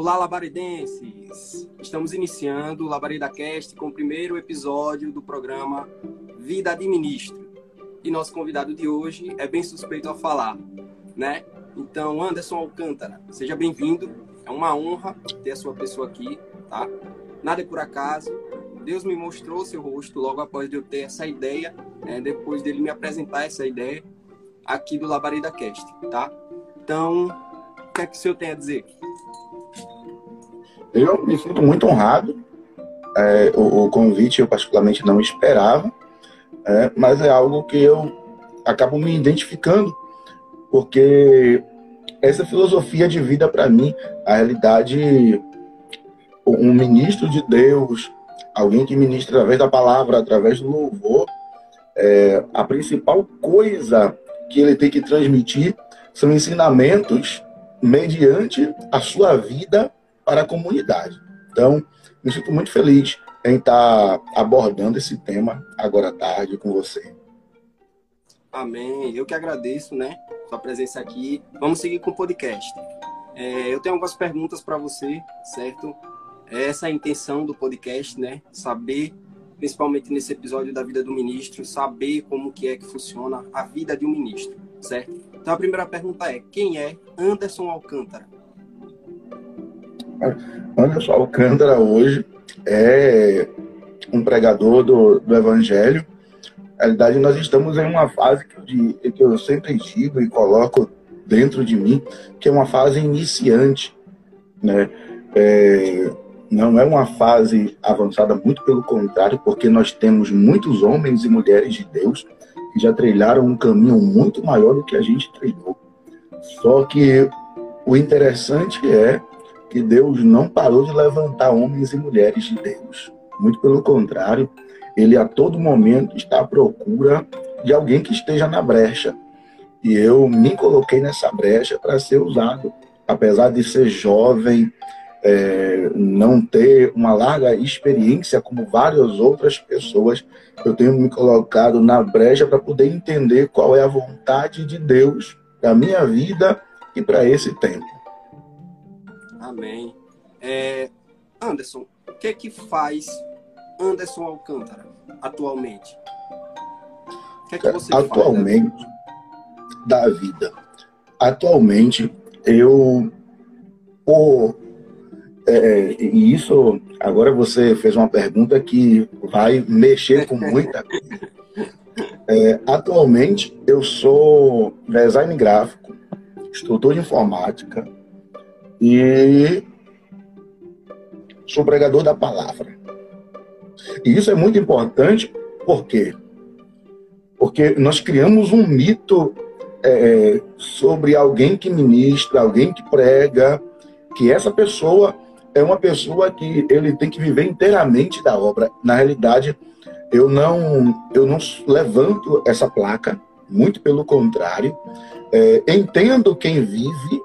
Olá, labaridenses! Estamos iniciando o Labareda Cast com o primeiro episódio do programa Vida de Ministro. E nosso convidado de hoje é bem suspeito a falar, né? Então, Anderson Alcântara, seja bem-vindo. É uma honra ter a sua pessoa aqui, tá? Nada é por acaso. Deus me mostrou seu rosto logo após eu ter essa ideia, né? depois dele me apresentar essa ideia aqui do Labareda Cast, tá? Então, o que é que o senhor tem a dizer? Eu me sinto muito honrado. É, o, o, convite eu particularmente não esperava, é, mas é algo que eu acabo me identificando, porque essa filosofia de vida para mim, a realidade, um ministro de Deus, alguém que ministra através da palavra, através do louvor, é, a principal coisa que ele tem que transmitir são ensinamentos mediante a sua vida para a comunidade. Então, me sinto muito feliz em estar abordando esse tema agora à tarde com você. Amém. Eu que agradeço, né, sua presença aqui. Vamos seguir com o podcast. É, eu tenho algumas perguntas para você, certo? Essa é a intenção do podcast, né? Saber, principalmente nesse episódio da vida do ministro, saber como que é que funciona a vida de um ministro, certo? Então a primeira pergunta é: quem é Anderson Alcântara? Anderson Alcântara hoje é um pregador do, do Evangelho. Na realidade, nós estamos em uma fase que, que eu sempre digo e coloco dentro de mim, que é uma fase iniciante. Né? É, não é uma fase avançada, muito pelo contrário, porque nós temos muitos homens e mulheres de Deus que já trilharam um caminho muito maior do que a gente trilhou. Só que o interessante é que Deus não parou de levantar homens e mulheres de Deus. Muito pelo contrário, ele a todo momento está à procura de alguém que esteja na brecha. E eu me coloquei nessa brecha para ser usado. Apesar de ser jovem, é, não ter uma larga experiência como várias outras pessoas, eu tenho me colocado na brecha para poder entender qual é a vontade de Deus para minha vida e para esse tempo. Amém. É, Anderson, o que é que faz Anderson Alcântara atualmente? O que é que você atualmente, faz, da vida. Atualmente, eu, por é, e isso, agora você fez uma pergunta que vai mexer com muita coisa. É, atualmente, eu sou design gráfico, instrutor de informática e sou pregador da palavra. E isso é muito importante, por quê? Porque nós criamos um mito é, sobre alguém que ministra, alguém que prega, que essa pessoa é uma pessoa que ele tem que viver inteiramente da obra. Na realidade, eu não, eu não levanto essa placa, muito pelo contrário. É, entendo quem vive,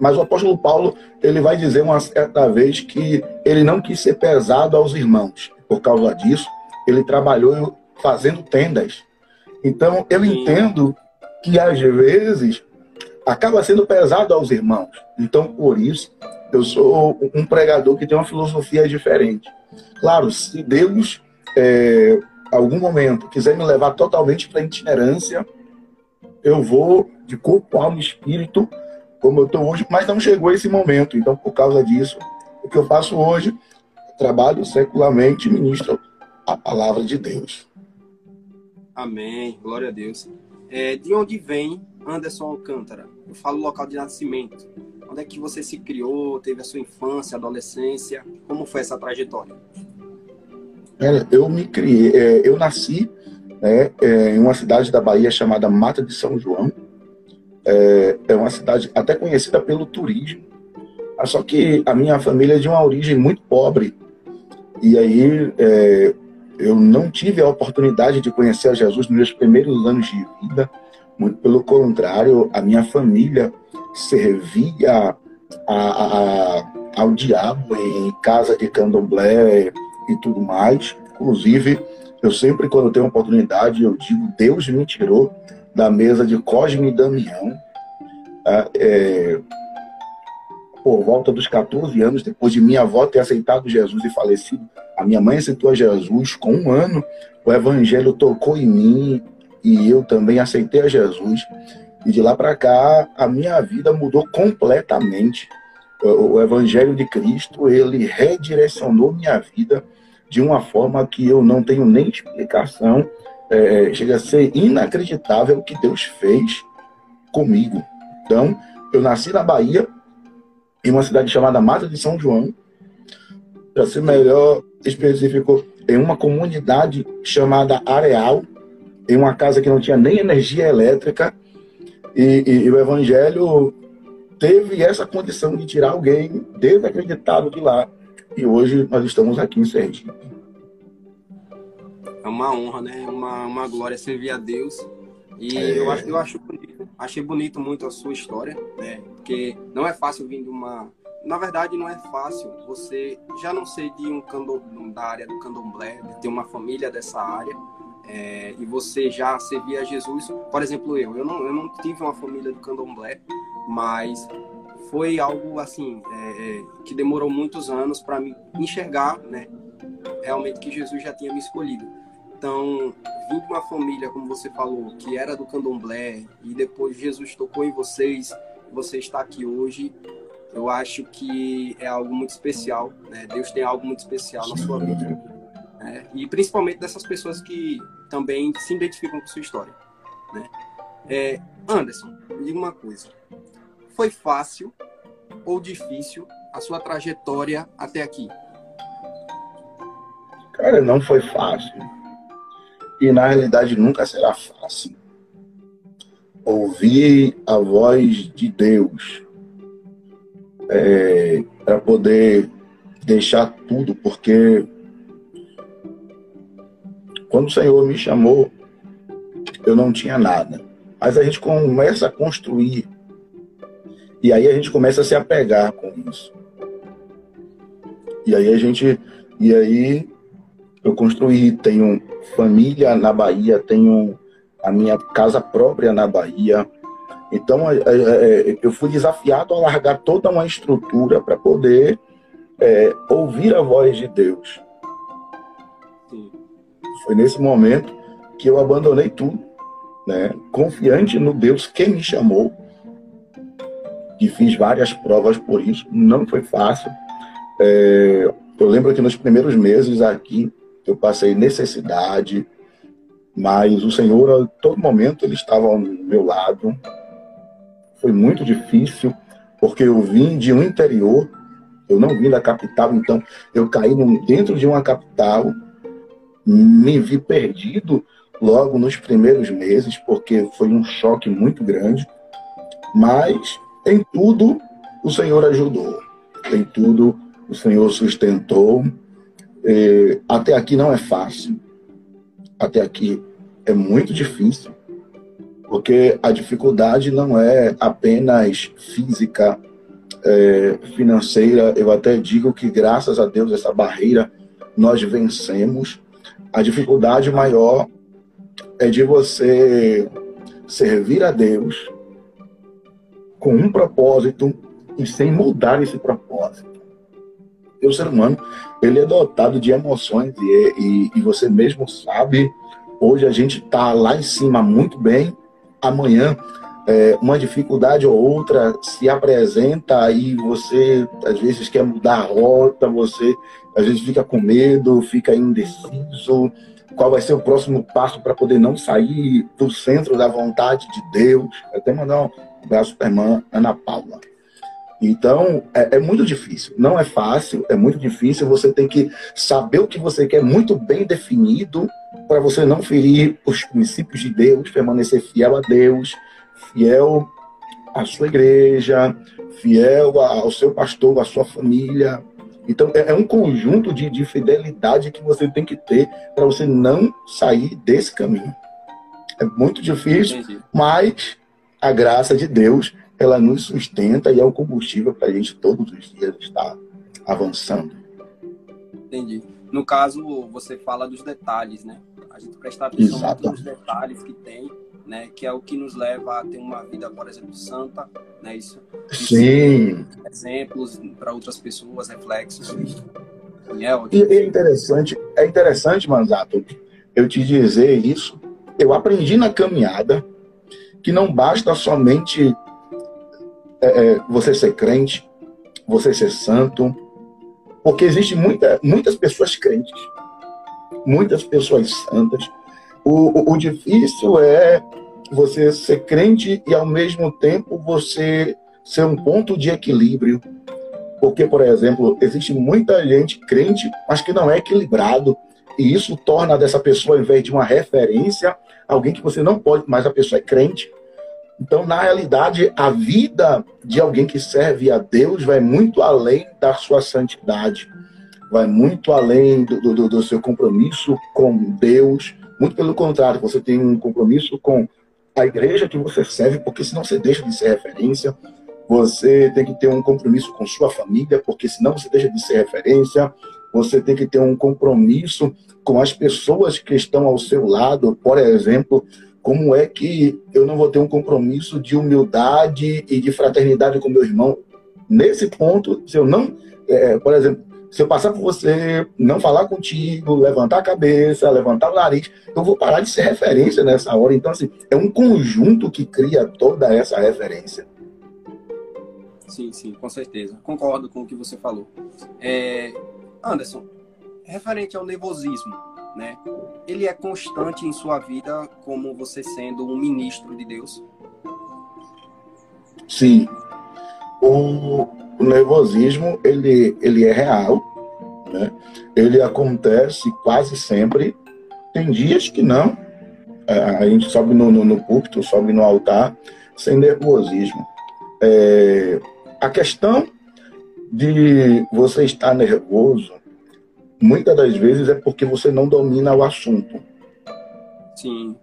mas o apóstolo Paulo ele vai dizer uma certa vez que ele não quis ser pesado aos irmãos. Por causa disso, ele trabalhou fazendo tendas. Então, eu entendo que às vezes acaba sendo pesado aos irmãos. Então, por isso, eu sou um pregador que tem uma filosofia diferente. Claro, se Deus, é, algum momento, quiser me levar totalmente para a itinerância, eu vou de corpo, alma e espírito, como eu estou hoje, mas não chegou esse momento. Então, por causa disso, o que eu faço hoje, trabalho secularmente e ministro a palavra de Deus. Amém. Glória a Deus. É, de onde vem Anderson Alcântara? Eu falo local de nascimento. Onde é que você se criou? Teve a sua infância, adolescência? Como foi essa trajetória? É, eu me criei, é, eu nasci né, é, em uma cidade da Bahia chamada Mata de São João. É, é uma cidade até conhecida pelo turismo, só que a minha família é de uma origem muito pobre. E aí é, eu não tive a oportunidade de conhecer a Jesus nos meus primeiros anos de vida. Muito pelo contrário, a minha família servia a, a, ao diabo em casa de candomblé e tudo mais. Inclusive, eu sempre, quando tenho oportunidade, eu digo: Deus me tirou da mesa de Cosme e Damião. Tá? É, por volta dos 14 anos, depois de minha avó ter aceitado Jesus e falecido, a minha mãe aceitou Jesus com um ano, o evangelho tocou em mim e eu também aceitei a Jesus. E de lá para cá, a minha vida mudou completamente. O evangelho de Cristo, ele redirecionou minha vida de uma forma que eu não tenho nem explicação. É, chega a ser inacreditável o que Deus fez comigo. Então, eu nasci na Bahia, em uma cidade chamada Mata de São João. Para ser melhor específico, em uma comunidade chamada Areal, em uma casa que não tinha nem energia elétrica, e, e, e o Evangelho teve essa condição de tirar alguém desacreditado de lá. E hoje nós estamos aqui em Sergipe. É uma honra, né? Uma, uma glória servir a Deus. E é... eu, acho, eu acho bonito, achei bonito muito a sua história, né? Porque não é fácil vir de uma. Na verdade, não é fácil você já não ser de um da área do candomblé, de ter uma família dessa área, é, e você já servir a Jesus. Por exemplo, eu, eu não, eu não tive uma família do candomblé, mas foi algo assim é, é que demorou muitos anos para me enxergar, né? Realmente que Jesus já tinha me escolhido. Então, vim de uma família, como você falou, que era do candomblé, e depois Jesus tocou em vocês, você está aqui hoje, eu acho que é algo muito especial, né? Deus tem algo muito especial na sua vida. Né? E principalmente dessas pessoas que também se identificam com sua história. Né? É, Anderson, me diga uma coisa. Foi fácil ou difícil a sua trajetória até aqui? Cara, não foi fácil e na realidade nunca será fácil. Ouvir a voz de Deus é, para poder deixar tudo, porque quando o Senhor me chamou, eu não tinha nada. Mas a gente começa a construir e aí a gente começa a se apegar com isso. E aí a gente e aí eu construí, tenho família na Bahia, tenho a minha casa própria na Bahia. Então, é, é, é, eu fui desafiado a largar toda uma estrutura para poder é, ouvir a voz de Deus. Sim. Foi nesse momento que eu abandonei tudo, né? confiante no Deus que me chamou. E fiz várias provas por isso, não foi fácil. É, eu lembro que nos primeiros meses aqui, eu passei necessidade, mas o Senhor, a todo momento, Ele estava ao meu lado. Foi muito difícil, porque eu vim de um interior, eu não vim da capital, então eu caí dentro de uma capital, me vi perdido logo nos primeiros meses, porque foi um choque muito grande, mas em tudo o Senhor ajudou, em tudo o Senhor sustentou, é, até aqui não é fácil. Até aqui é muito difícil, porque a dificuldade não é apenas física, é, financeira. Eu até digo que, graças a Deus, essa barreira nós vencemos. A dificuldade maior é de você servir a Deus com um propósito e sem mudar esse propósito. O ser humano, ele é dotado de emoções e, e, e você mesmo sabe, hoje a gente está lá em cima muito bem, amanhã é, uma dificuldade ou outra se apresenta e você às vezes quer mudar a rota, você às vezes fica com medo, fica indeciso, qual vai ser o próximo passo para poder não sair do centro da vontade de Deus. Até mandar um abraço para a irmã Ana Paula. Então, é, é, muito difícil. Não é fácil, é muito difícil. Você tem que saber o que você quer muito bem definido para você não ferir os princípios de Deus, permanecer fiel a Deus, fiel à sua igreja, fiel ao seu pastor, à sua família. Então, é, é um conjunto de, de fidelidade que você tem que ter para você não sair desse caminho. É muito difícil, Entendi. mas a graça de Deus ela nos sustenta e é o combustível para a gente todos os dias estar avançando. Entendi. No caso, você fala dos detalhes, né? A gente prestar atenção nos detalhes que tem né? Que é o que nos leva a ter uma vida, por exemplo, santa, né? Isso. Sim. Exemplos para outras pessoas, reflexos. É, e é interessante, é interessante, Manzato, eu te dizer isso. Eu aprendi na caminhada que não basta somente é, é você ser crente, você ser santo, porque existem muita, muitas pessoas crentes, muitas pessoas santas. O, o, o difícil é você ser crente e, ao mesmo tempo, você ser um ponto de equilíbrio. Porque, por exemplo, existe muita gente crente, mas que não é equilibrado. E isso torna dessa pessoa, ao invés de uma referência, alguém que você não pode, mas a pessoa é crente. Então, na realidade, a vida de alguém que serve a Deus vai muito além da sua santidade, vai muito além do, do, do seu compromisso com Deus. Muito pelo contrário, você tem um compromisso com a igreja que você serve, porque senão você deixa de ser referência. Você tem que ter um compromisso com sua família, porque senão você deixa de ser referência. Você tem que ter um compromisso com as pessoas que estão ao seu lado. Por exemplo, como é que eu não vou ter um compromisso de humildade e de fraternidade com meu irmão? Nesse ponto, se eu não, é, por exemplo, se eu passar por você, não falar contigo, levantar a cabeça, levantar o nariz, eu vou parar de ser referência nessa hora. Então, assim, é um conjunto que cria toda essa referência. Sim, sim, com certeza. Concordo com o que você falou. É... Anderson, referente ao nervosismo, né? Ele é constante em sua vida como você sendo um ministro de Deus? Sim. O, nervosismo ele, ele é real, né? ele acontece quase sempre. Tem dias que não. É, a gente sobe no, no, no púlpito, sobe no altar sem nervosismo. É, a questão de você estar nervoso, muitas das vezes é porque você não domina o assunto. Sim.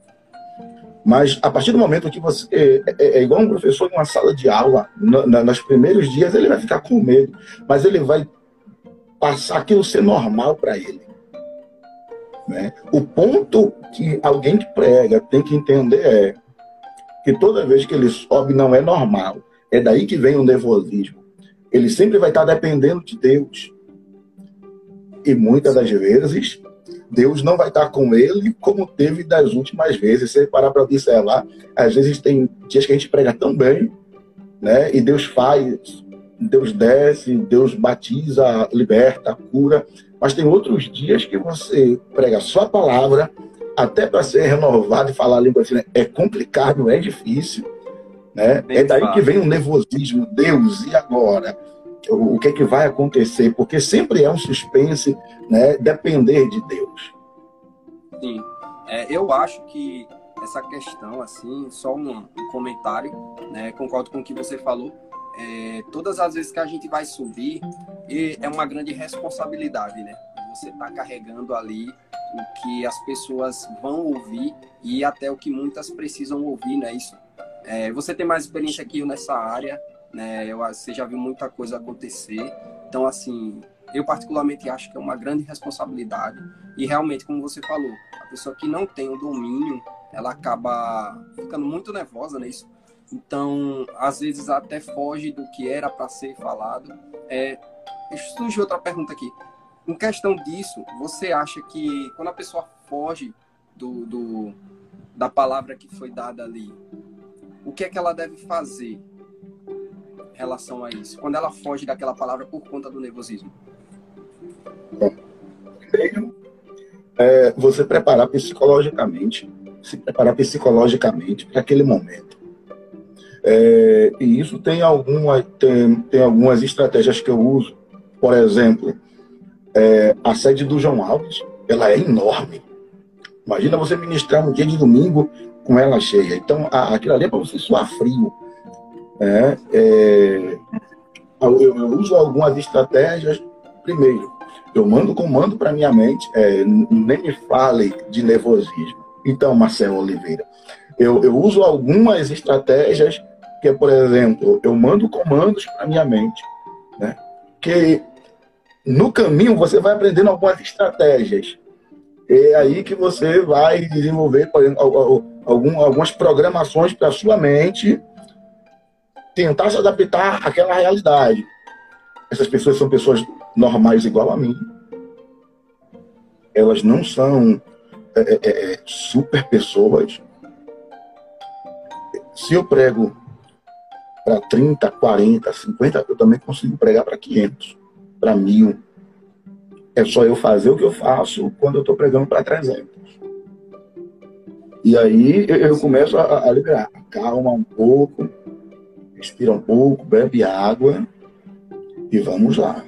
Mas a partir do momento que você. É, é, é igual um professor em uma sala de aula, na, na, nos primeiros dias ele vai ficar com medo, mas ele vai passar aquilo ser normal para ele. Né? O ponto que alguém que prega tem que entender é que toda vez que ele sobe não é normal. É daí que vem o nervosismo. Ele sempre vai estar dependendo de Deus. E muitas das vezes Deus não vai estar com ele como teve das últimas vezes. Se parar para observar, às vezes tem dias que a gente prega tão bem, né? E Deus faz, Deus desce, Deus batiza, liberta, cura. Mas tem outros dias que você prega só a palavra, até para ser renovado e falar a língua assim, é complicado, é difícil. Né? é daí que vem o nervosismo. Deus, e agora? O que é que vai acontecer, porque sempre é um suspense, né, depender de Deus. Sim, é, eu acho que essa questão, assim, só um, um, comentário, né, concordo com o que você falou, é, todas as vezes que a gente vai subir, é uma grande responsabilidade, né, você está carregando ali o que as pessoas vão ouvir e até o que muitas precisam ouvir, né, isso. É, você tem mais experiência que eu nessa área, né? Eu, você já viu muita coisa acontecer. Então, assim, eu particularmente acho que é uma grande responsabilidade. E realmente, como você falou, a pessoa que não tem o domínio, ela acaba ficando muito nervosa nisso. Então, às vezes até foge do que era para ser falado. É, surge outra pergunta aqui. Em questão disso, você acha que quando a pessoa foge do, do, da palavra que foi dada ali, o que é que ela deve fazer? Relação a isso? Quando ela foge daquela palavra por conta do nervosismo? Primeiro, é você preparar psicologicamente, se preparar psicologicamente para aquele momento. É, e isso tem, alguma, tem, tem algumas estratégias que eu uso. Por exemplo, é, a sede do João Alves, ela é enorme. Imagina você ministrar um dia de domingo com ela cheia. Então, a, aquilo ali é para você suar frio. É, é, eu, eu, uso algumas estratégias. Primeiro, eu mando comando para minha mente, é, nem me fale de nervosismo. Então, Marcelo Oliveira, eu, eu uso algumas estratégias que, por exemplo, eu mando comandos para minha mente, né? que no caminho você vai aprendendo algumas estratégias. É aí que você vai desenvolver algum, algumas programações para sua mente tentar se adaptar àquela realidade. Essas pessoas são pessoas normais igual a mim. Elas não são é, é, é super pessoas. Se eu prego para 30, 40, 50, eu também consigo pregar para 500, para mil. É só eu fazer o que eu faço quando eu estou pregando para 300. E aí eu começo a, a liberar. Calma um pouco, respira um pouco, bebe água e vamos lá.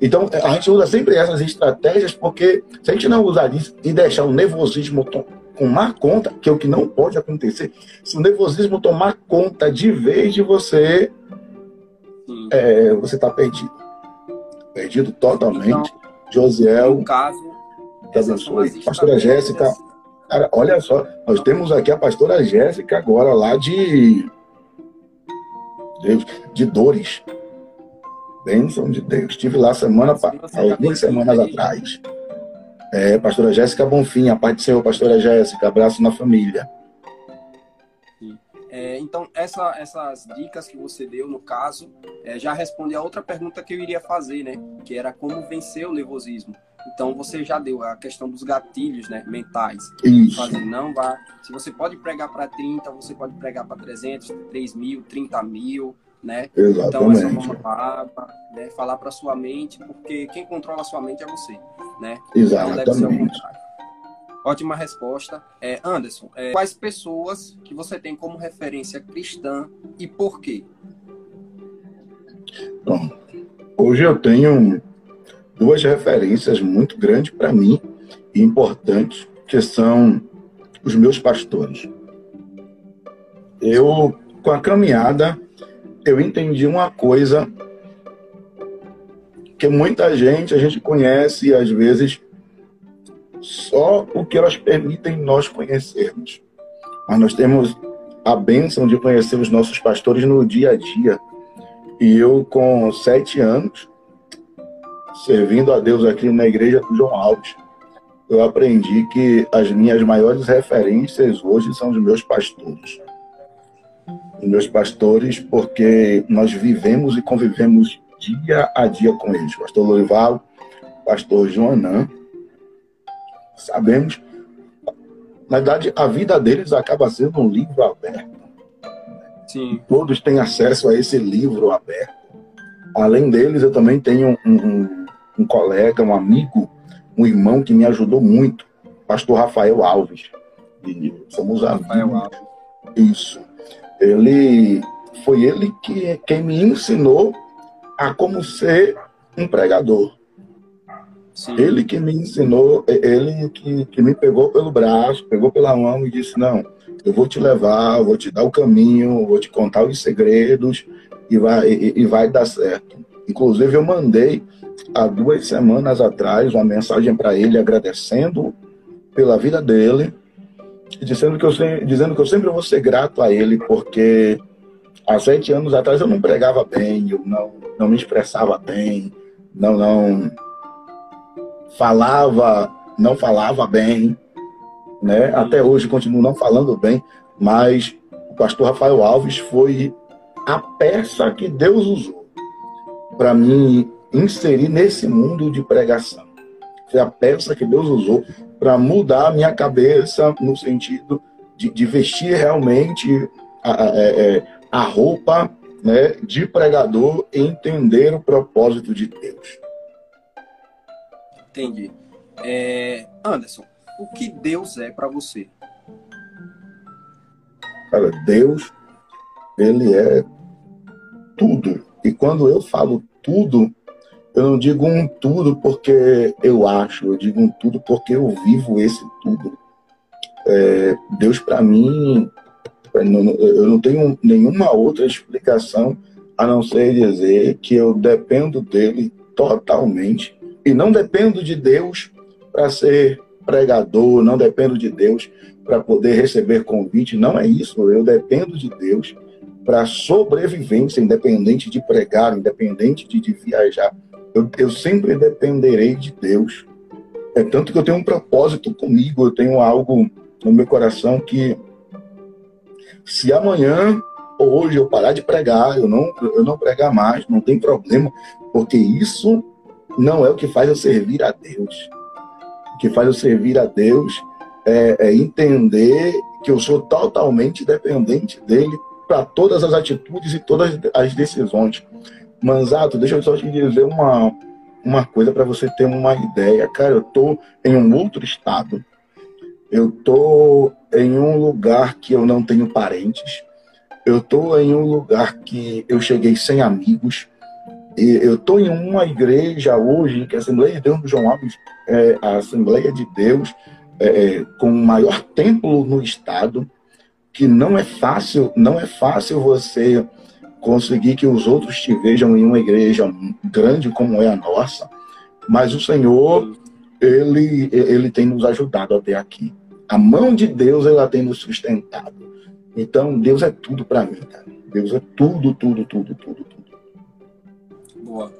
Então, a gente usa sempre essas estratégias porque se a gente não usar isso e deixar o nervosismo tomar conta, que é o que não pode acontecer, se o nervosismo tomar conta de vez de você, é, você está perdido perdido totalmente. Então, Josiel, no caso, abençoe. Pastora Jéssica, cara, olha só, nós temos aqui a pastora Jéssica agora lá de Deus, de dores. Bênção de Deus. Estive lá semana, algumas semanas atrás. É, pastora Jéssica Bonfim, a paz do Senhor, pastora Jéssica, abraço na família. É, então, essa, essas dicas que você deu, no caso, é, já responde a outra pergunta que eu iria fazer, né? Que era como vencer o nervosismo. Então, você já deu a questão dos gatilhos né, mentais. Isso. Fazer, não vá. Se você pode pregar para 30, você pode pregar para 300, 3 mil, 30 mil, né? Exatamente. Então, essa é uma palavra, né? Falar para sua mente, porque quem controla a sua mente é você, né? Exatamente. Deve ser contrário. Ótima resposta. É, Anderson, é, quais pessoas que você tem como referência cristã e por quê? Bom, hoje eu tenho duas referências muito grandes para mim e importantes, que são os meus pastores. Eu, com a caminhada, eu entendi uma coisa que muita gente a gente conhece e às vezes só o que elas permitem nós conhecermos. Mas nós temos a bênção de conhecer os nossos pastores no dia a dia. E eu, com sete anos, servindo a Deus aqui na igreja do João Alves, eu aprendi que as minhas maiores referências hoje são os meus pastores. Os meus pastores, porque nós vivemos e convivemos dia a dia com eles. Pastor Loival, pastor Joanã, sabemos. Na verdade, a vida deles acaba sendo um livro aberto. Sim. Todos têm acesso a esse livro aberto. Além deles, eu também tenho um, um, um colega, um amigo, um irmão que me ajudou muito, pastor Rafael Alves. E somos Rafael amigos. Alves. Isso. Ele foi ele que quem me ensinou a como ser um pregador. Sim. Ele que me ensinou, ele que, que me pegou pelo braço, pegou pela mão e disse: Não, eu vou te levar, vou te dar o caminho, vou te contar os segredos e vai, e, e vai dar certo. Inclusive, eu mandei há duas semanas atrás uma mensagem para ele agradecendo pela vida dele, dizendo que, eu, dizendo que eu sempre vou ser grato a ele, porque há sete anos atrás eu não pregava bem, eu não, não me expressava bem, não, não falava, não falava bem, né? Até hoje continuo não falando bem, mas o pastor Rafael Alves foi a peça que Deus usou para me inserir nesse mundo de pregação. Foi a peça que Deus usou para mudar a minha cabeça no sentido de, de vestir realmente a, a, é, é, a roupa né, de pregador e entender o propósito de Deus. Entendi. É, Anderson, o que Deus é para você? Cara, Deus, ele é tudo. E quando eu falo tudo, eu não digo um tudo porque eu acho, eu digo um tudo porque eu vivo esse tudo. É, Deus, para mim, eu não tenho nenhuma outra explicação a não ser dizer que eu dependo dele totalmente e não dependo de Deus para ser pregador, não dependo de Deus para poder receber convite, não é isso. Eu dependo de Deus para sobrevivência, independente de pregar, independente de, de viajar. Eu, eu sempre dependerei de Deus. É tanto que eu tenho um propósito comigo, eu tenho algo no meu coração que se amanhã ou hoje eu parar de pregar, eu não, eu não pregar mais, não tem problema, porque isso não é o que faz eu servir a Deus. O que faz eu servir a Deus é, é entender que eu sou totalmente dependente dele para todas as atitudes e todas as decisões. Manzato, deixa eu só te dizer uma, uma coisa para você ter uma ideia. Cara, eu tô em um outro estado. Eu tô em um lugar que eu não tenho parentes. Eu tô em um lugar que eu cheguei sem amigos. E eu tô em uma igreja hoje, que é a Assembleia de Deus do João Alves, é a Assembleia de Deus, é, é, com o maior templo no estado, que não é fácil, não é fácil você conseguir que os outros te vejam em uma igreja grande como é a nossa, mas o Senhor, ele, ele tem nos ajudado até aqui. A mão de Deus, ela tem nos sustentado. Então, Deus é tudo para mim, cara. Deus é tudo, tudo, tudo, tudo, tudo. Boa.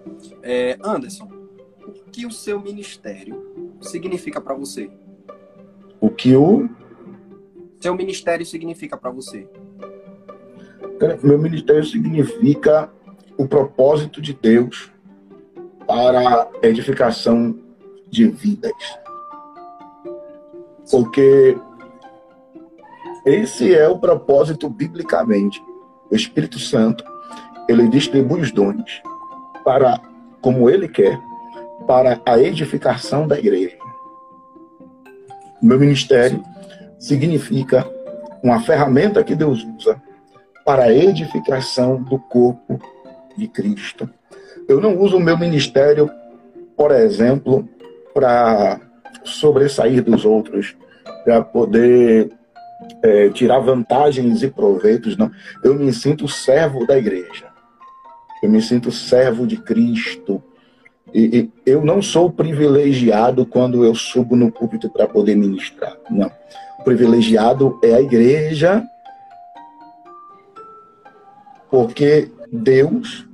É, Anderson, o que o seu ministério significa para você? O que o seu ministério significa para você? Meu ministério significa o propósito de Deus para edificação de vidas. Porque esse é o propósito biblicamente. O Espírito Santo, ele distribui os dons para como ele quer, para a edificação da igreja. Meu ministério significa uma ferramenta que Deus usa para a edificação do corpo de Cristo. Eu não uso o meu ministério, por exemplo, para sobressair dos outros, para poder é, tirar vantagens e proveitos, não. Eu me sinto servo da igreja. Eu me sinto servo de Cristo. E, e eu não sou privilegiado quando eu subo no púlpito para poder ministrar. Não. O privilegiado é a igreja, porque Deus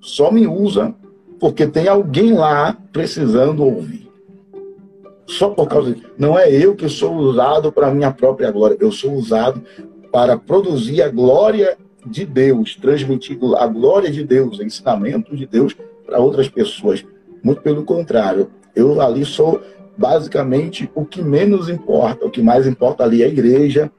só me usa porque tem alguém lá precisando ouvir. Só por causa disso. Não é eu que sou usado para minha própria glória. Eu sou usado para produzir a glória de Deus, transmitir a glória de Deus, ensinamento de Deus para outras pessoas. Muito pelo contrário, eu ali sou basicamente o que menos importa. O que mais importa ali é a igreja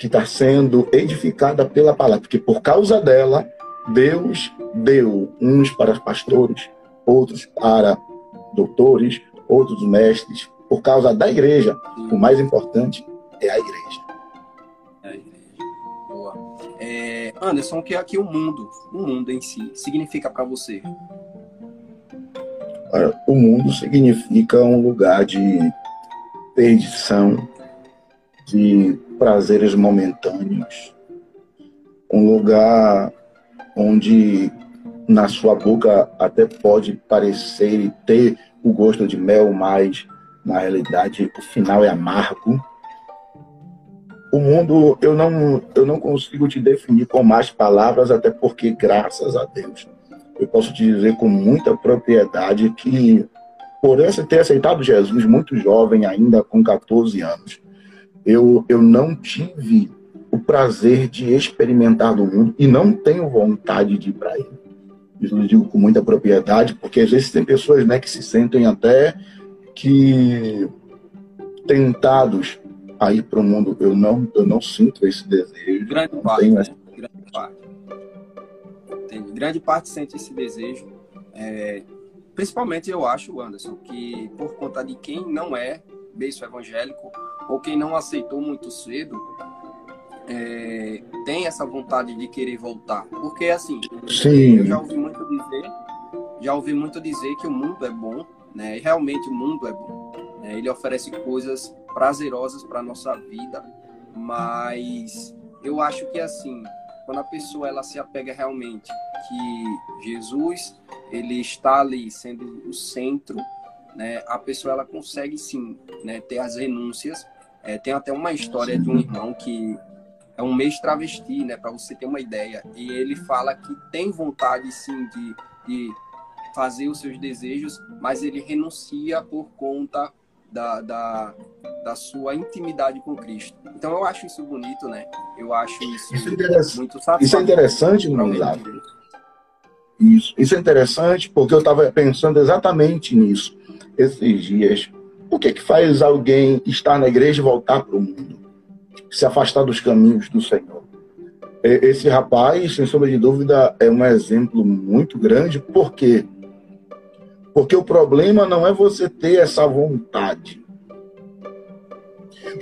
que está sendo edificada pela palavra, porque por causa dela, Deus deu uns para pastores, outros para doutores, outros mestres. Por causa da igreja, o mais importante é a igreja. É a igreja. Boa. É, Anderson, o que é aqui o mundo, o mundo em si, significa para você? O mundo significa um lugar de perdição, de prazeres momentâneos, um lugar onde na sua boca até pode parecer e ter o gosto de mel, mas na realidade o final é amargo. O mundo eu não eu não consigo te definir com mais palavras, até porque graças a Deus eu posso te dizer com muita propriedade que, por esse ter aceitado Jesus muito jovem, ainda com 14 anos, eu, eu não tive o prazer de experimentar do mundo e não tenho vontade de ir para ele. Isso eu digo com muita propriedade, porque às vezes tem pessoas né, que se sentem até que tentados a ir para o mundo. Eu não, eu não sinto esse desejo. Grande parte, né? grande parte tem grande parte sente esse desejo. É, principalmente eu acho, Anderson, que por conta de quem não é beijo evangélico ou quem não aceitou muito cedo, é, tem essa vontade de querer voltar. Porque assim, Sim. eu já ouvi muito dizer, já ouvi muito dizer que o mundo é bom, né? E realmente o mundo é bom. Né? Ele oferece coisas prazerosas para nossa vida, mas eu acho que assim quando a pessoa ela se apega realmente que Jesus ele está ali sendo o centro, né? A pessoa ela consegue sim, né? Ter as renúncias. É, tem até uma história de um irmão que é um mês travesti, né? Para você ter uma ideia. E ele fala que tem vontade sim de, de fazer os seus desejos, mas ele renuncia por conta da, da, da sua intimidade com Cristo. Então eu acho isso bonito, né? Eu acho isso, isso é muito satisfatório. Isso é interessante, Gonzalo. Isso, isso é interessante porque eu estava pensando exatamente nisso esses dias. O que, que faz alguém estar na igreja e voltar para o mundo? Se afastar dos caminhos do Senhor. Esse rapaz, sem sombra de dúvida, é um exemplo muito grande. Por quê? Porque o problema não é você ter essa vontade.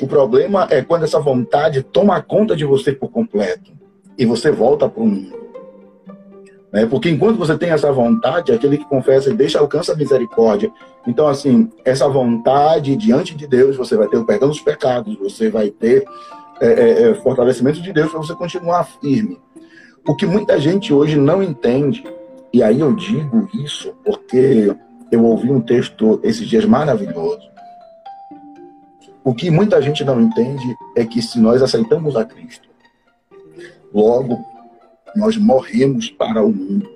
O problema é quando essa vontade toma conta de você por completo e você volta para o mundo. Né? Porque enquanto você tem essa vontade, aquele que confessa e deixa alcança a misericórdia. Então, assim, essa vontade diante de Deus, você vai ter o perdão dos pecados, você vai ter é, é, é fortalecimento de Deus para você continuar firme. O que muita gente hoje não entende, e aí eu digo isso porque eu ouvi um texto esses dias maravilhoso. O que muita gente não entende é que se nós aceitamos a Cristo, logo nós morremos para o mundo.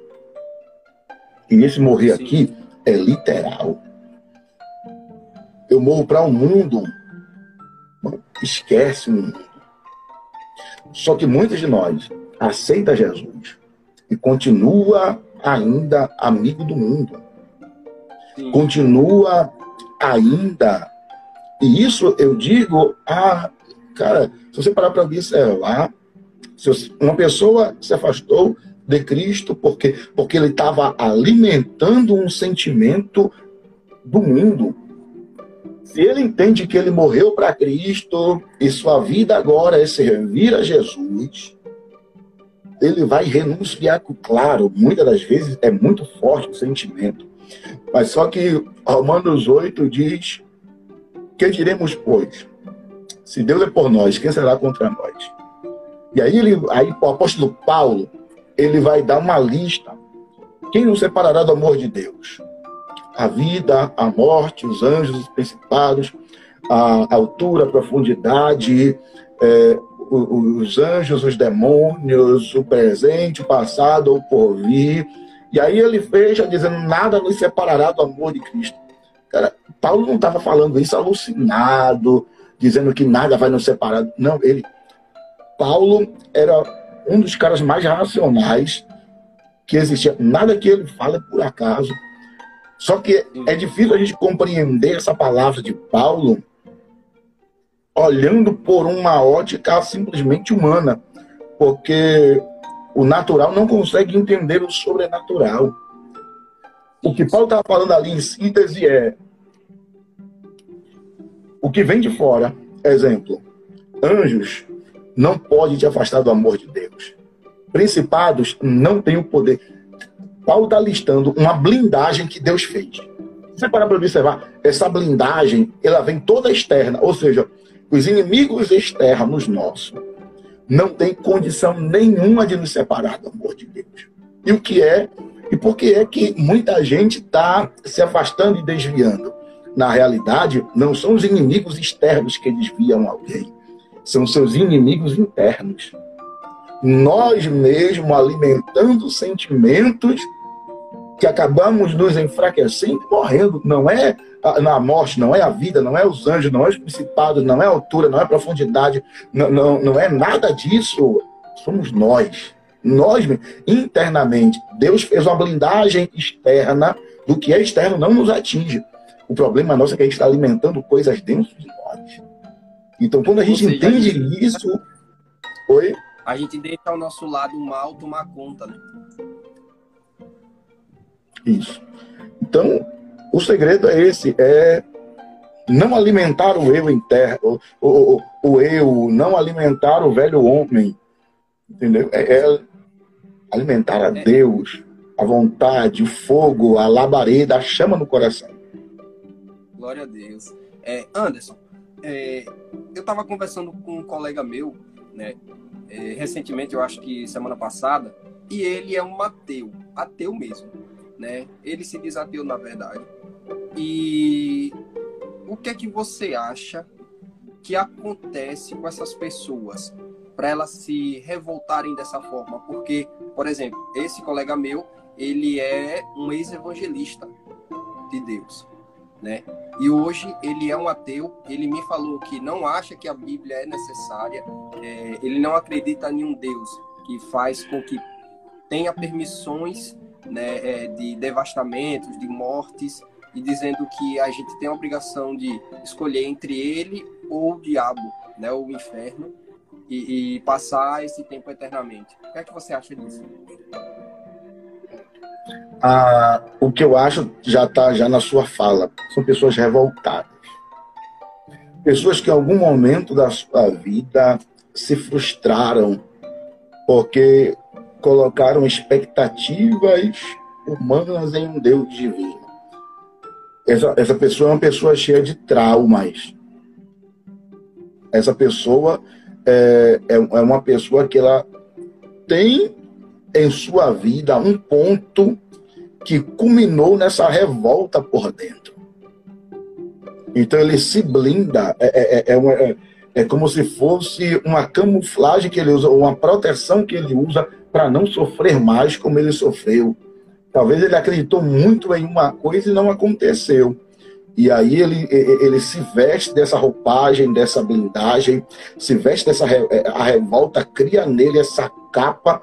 E esse morrer Sim. aqui é literal. Eu morro para o um mundo, esquece o mundo. Só que muitos de nós aceita Jesus e continua ainda amigo do mundo. Sim. Continua ainda. E isso eu digo, ah, cara, se você parar para observar, se uma pessoa se afastou de Cristo porque, porque ele estava alimentando um sentimento do mundo. Se ele entende que ele morreu para Cristo e sua vida agora é servir a Jesus, ele vai renunciar, claro, muitas das vezes é muito forte o sentimento. Mas só que Romanos 8 diz: Que diremos, pois? Se Deus é por nós, quem será contra nós? E aí, ele, aí o apóstolo Paulo, ele vai dar uma lista. Quem nos separará do amor de Deus? A vida, a morte, os anjos, os principados, a altura, a profundidade, é, os anjos, os demônios, o presente, o passado, o porvir. E aí ele fecha dizendo: nada nos separará do amor de Cristo. Cara, Paulo não estava falando isso alucinado, dizendo que nada vai nos separar. Não, ele Paulo era um dos caras mais racionais que existia. Nada que ele fala é por acaso. Só que é difícil a gente compreender essa palavra de Paulo olhando por uma ótica simplesmente humana, porque o natural não consegue entender o sobrenatural. O que Paulo está falando ali em síntese é o que vem de fora, exemplo, anjos não pode te afastar do amor de Deus. Principados não têm o poder. Paulo está listando uma blindagem que Deus fez. Você parar para observar, essa blindagem, ela vem toda externa, ou seja, os inimigos externos nossos não têm condição nenhuma de nos separar do amor de Deus. E o que é? E por que é que muita gente está se afastando e desviando? Na realidade, não são os inimigos externos que desviam alguém são seus inimigos internos. Nós mesmos alimentando sentimentos que acabamos nos enfraquecendo e morrendo. Não é na morte, não é a vida, não é os anjos, não é os principados, não é a altura, não é a profundidade, não, não, não é nada disso. Somos nós. Nós, internamente, Deus fez uma blindagem externa do que é externo não nos atinge. O problema nosso é que a gente está alimentando coisas dentro de nós. Então, quando a gente seja, entende a gente... isso. Oi? A gente deixa o nosso lado mal tomar conta, né? Isso. Então, o segredo é esse: é não alimentar o eu interno, o, o, o eu, não alimentar o velho homem. Entendeu? É, é alimentar a é. Deus, a vontade, o fogo, a labareda, a chama no coração. Glória a Deus. É, Anderson, é, eu estava conversando com um colega meu, né? É, recentemente, eu acho que semana passada, e ele é um ateu, ateu mesmo, né? Ele se diz ateu na verdade. E o que é que você acha que acontece com essas pessoas para elas se revoltarem dessa forma? Porque, por exemplo, esse colega meu, ele é um ex-evangelista de Deus, né? E hoje ele é um ateu. Ele me falou que não acha que a Bíblia é necessária. É, ele não acredita em um Deus que faz com que tenha permissões né, é, de devastamentos, de mortes, e dizendo que a gente tem a obrigação de escolher entre ele ou o diabo, né, o inferno, e, e passar esse tempo eternamente. O que é que você acha disso? Ah, o que eu acho já está já na sua fala. São pessoas revoltadas. Pessoas que em algum momento da sua vida se frustraram porque colocaram expectativas humanas em um Deus divino. Essa, essa pessoa é uma pessoa cheia de traumas. Essa pessoa é, é, é uma pessoa que ela tem em sua vida um ponto que culminou nessa revolta por dentro. Então ele se blinda, é, é, é, é, é como se fosse uma camuflagem que ele usa, ou uma proteção que ele usa para não sofrer mais como ele sofreu. Talvez ele acreditou muito em uma coisa e não aconteceu. E aí ele, ele se veste dessa roupagem, dessa blindagem, se veste dessa a revolta, cria nele essa capa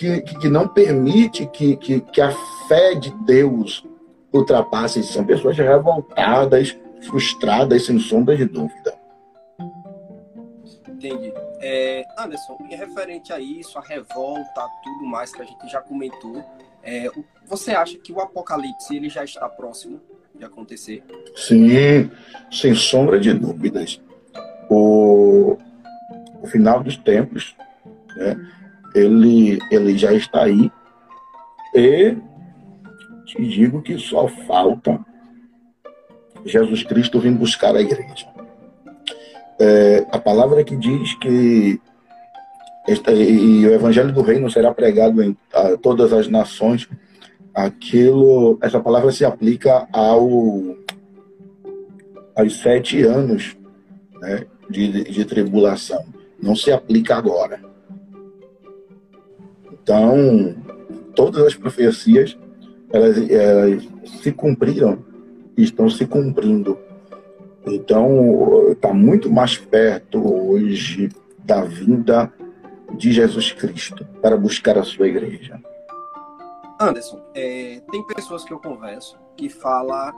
que, que não permite que, que, que a fé de Deus ultrapasse. São pessoas revoltadas, frustradas, sem sombra de dúvida. Entendi. É, Anderson, em referente a isso, a revolta, tudo mais que a gente já comentou, é, você acha que o apocalipse ele já está próximo de acontecer? Sim, sem sombra de dúvidas. O, o final dos tempos, né, ele, ele já está aí e te digo que só falta Jesus Cristo vir buscar a igreja. É, a palavra que diz que esta, e o evangelho do reino será pregado em a todas as nações. Aquilo, essa palavra se aplica ao aos sete anos né, de, de tribulação. Não se aplica agora. Então, todas as profecias elas, elas se cumpriram e estão se cumprindo. Então, está muito mais perto hoje da vinda de Jesus Cristo para buscar a sua igreja. Anderson, é, tem pessoas que eu converso que falam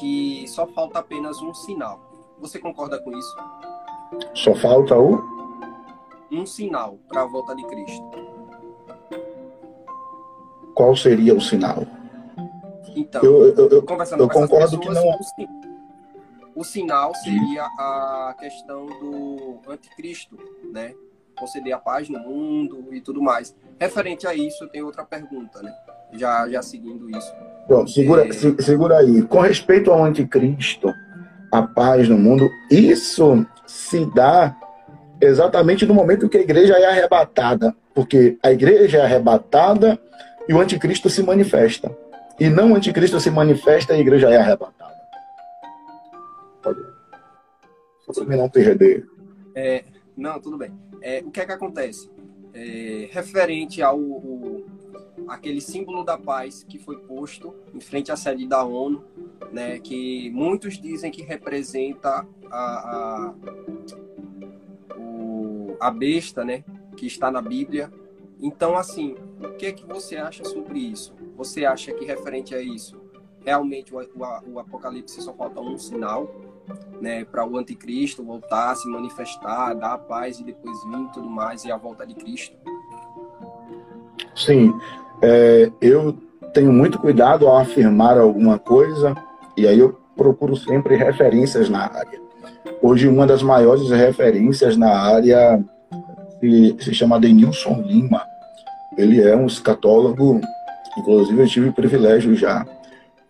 que só falta apenas um sinal. Você concorda com isso? Só falta o? Um sinal para a volta de Cristo. Qual seria o sinal? Então, eu, eu, eu, conversando eu com concordo pessoas, que não. O, o sinal seria a questão do anticristo, né? conceder a paz no mundo e tudo mais. Referente a isso, eu tenho outra pergunta, né? Já, já seguindo isso. Pronto, segura, é... se, segura aí. Com respeito ao anticristo, a paz no mundo, isso se dá exatamente no momento que a igreja é arrebatada. Porque a igreja é arrebatada e o anticristo se manifesta. E não o anticristo se manifesta e a igreja é arrebatada. Pode. Só para não perder. É, não, tudo bem. É, o que é que acontece? É, referente ao aquele símbolo da paz que foi posto em frente à sede da ONU, né, que muitos dizem que representa a, a, o, a besta, né, que está na Bíblia. Então, assim, o que é que você acha sobre isso? Você acha que referente a isso, realmente o, o, o Apocalipse só falta um sinal? né, para o anticristo voltar, se manifestar, dar a paz e depois vir tudo mais e a volta de Cristo? Sim, é, eu tenho muito cuidado ao afirmar alguma coisa e aí eu procuro sempre referências na área. Hoje, uma das maiores referências na área se, se chama Denilson Lima. Ele é um escatólogo, inclusive eu tive o privilégio já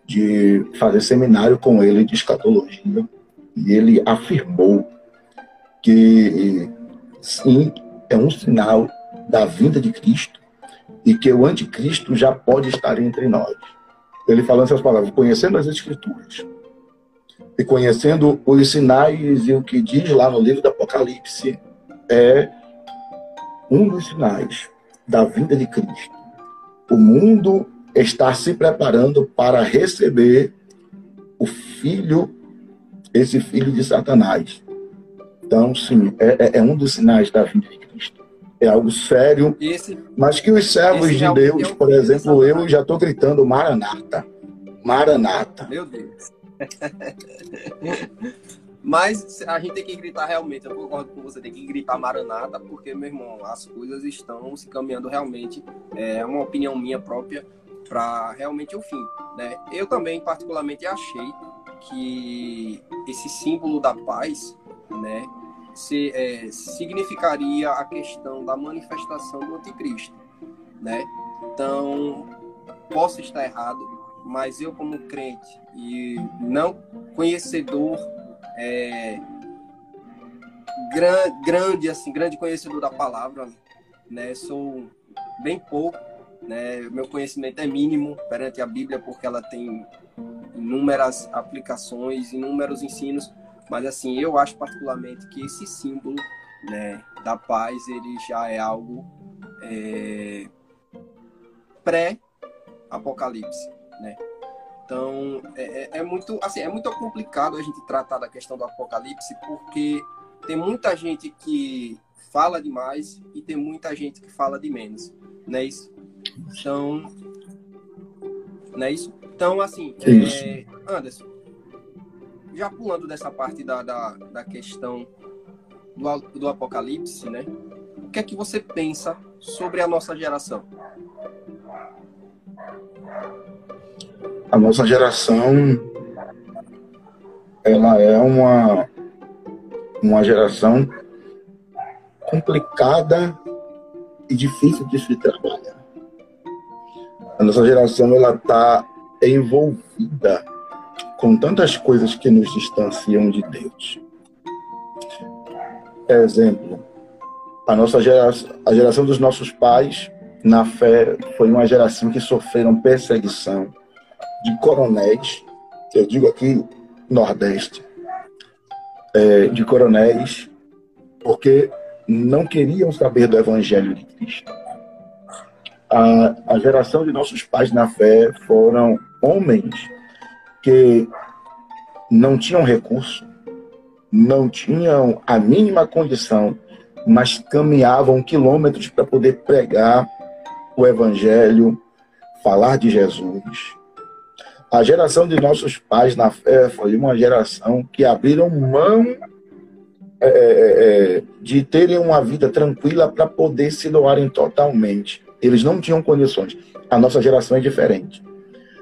de fazer seminário com ele de escatologia e ele afirmou que sim, é um sinal da vinda de Cristo e que o anticristo já pode estar entre nós. Ele falando essas palavras, conhecendo as escrituras e conhecendo os sinais e o que diz lá no livro do Apocalipse é um dos sinais da vinda de Cristo. O mundo está se preparando para receber o filho, esse filho de Satanás. Então, sim, é, é, é um dos sinais da vinda de Cristo. É algo sério, esse, mas que os servos de é Deus, por exemplo, eu já estou gritando Maranata. Maranata. Meu Deus. Mas a gente tem que gritar realmente, eu concordo com você, tem que gritar Maranata, porque, meu irmão, as coisas estão se caminhando realmente, é uma opinião minha própria, para realmente o fim. Né? Eu também, particularmente, achei que esse símbolo da paz né, se, é, significaria a questão da manifestação do anticristo. Né? Então, posso estar errado, mas eu, como crente e não conhecedor é, gran, grande, assim, grande conhecedor da palavra, né? Sou bem pouco, né? Meu conhecimento é mínimo perante a Bíblia porque ela tem inúmeras aplicações, inúmeros ensinos, mas assim, eu acho particularmente que esse símbolo, né, da paz, ele já é algo é, pré-apocalipse, né? Então, é, é, é, muito, assim, é muito complicado a gente tratar da questão do apocalipse, porque tem muita gente que fala demais e tem muita gente que fala de menos, não é isso? Então, não é isso? Então, assim, é, Anderson, já pulando dessa parte da, da, da questão do, do apocalipse, né? O que é que você pensa sobre a nossa geração? A nossa geração ela é uma uma geração complicada e difícil de se trabalhar. A nossa geração ela está envolvida com tantas coisas que nos distanciam de Deus. Exemplo, a nossa geração, a geração dos nossos pais na fé foi uma geração que sofreram perseguição, de coronéis, eu digo aqui Nordeste, é, de coronéis, porque não queriam saber do Evangelho de Cristo. A, a geração de nossos pais na fé foram homens que não tinham recurso, não tinham a mínima condição, mas caminhavam quilômetros para poder pregar o Evangelho, falar de Jesus, a geração de nossos pais na fé foi uma geração que abriram mão é, é, é de terem uma vida tranquila para poder se doarem totalmente. Eles não tinham condições. A nossa geração é diferente.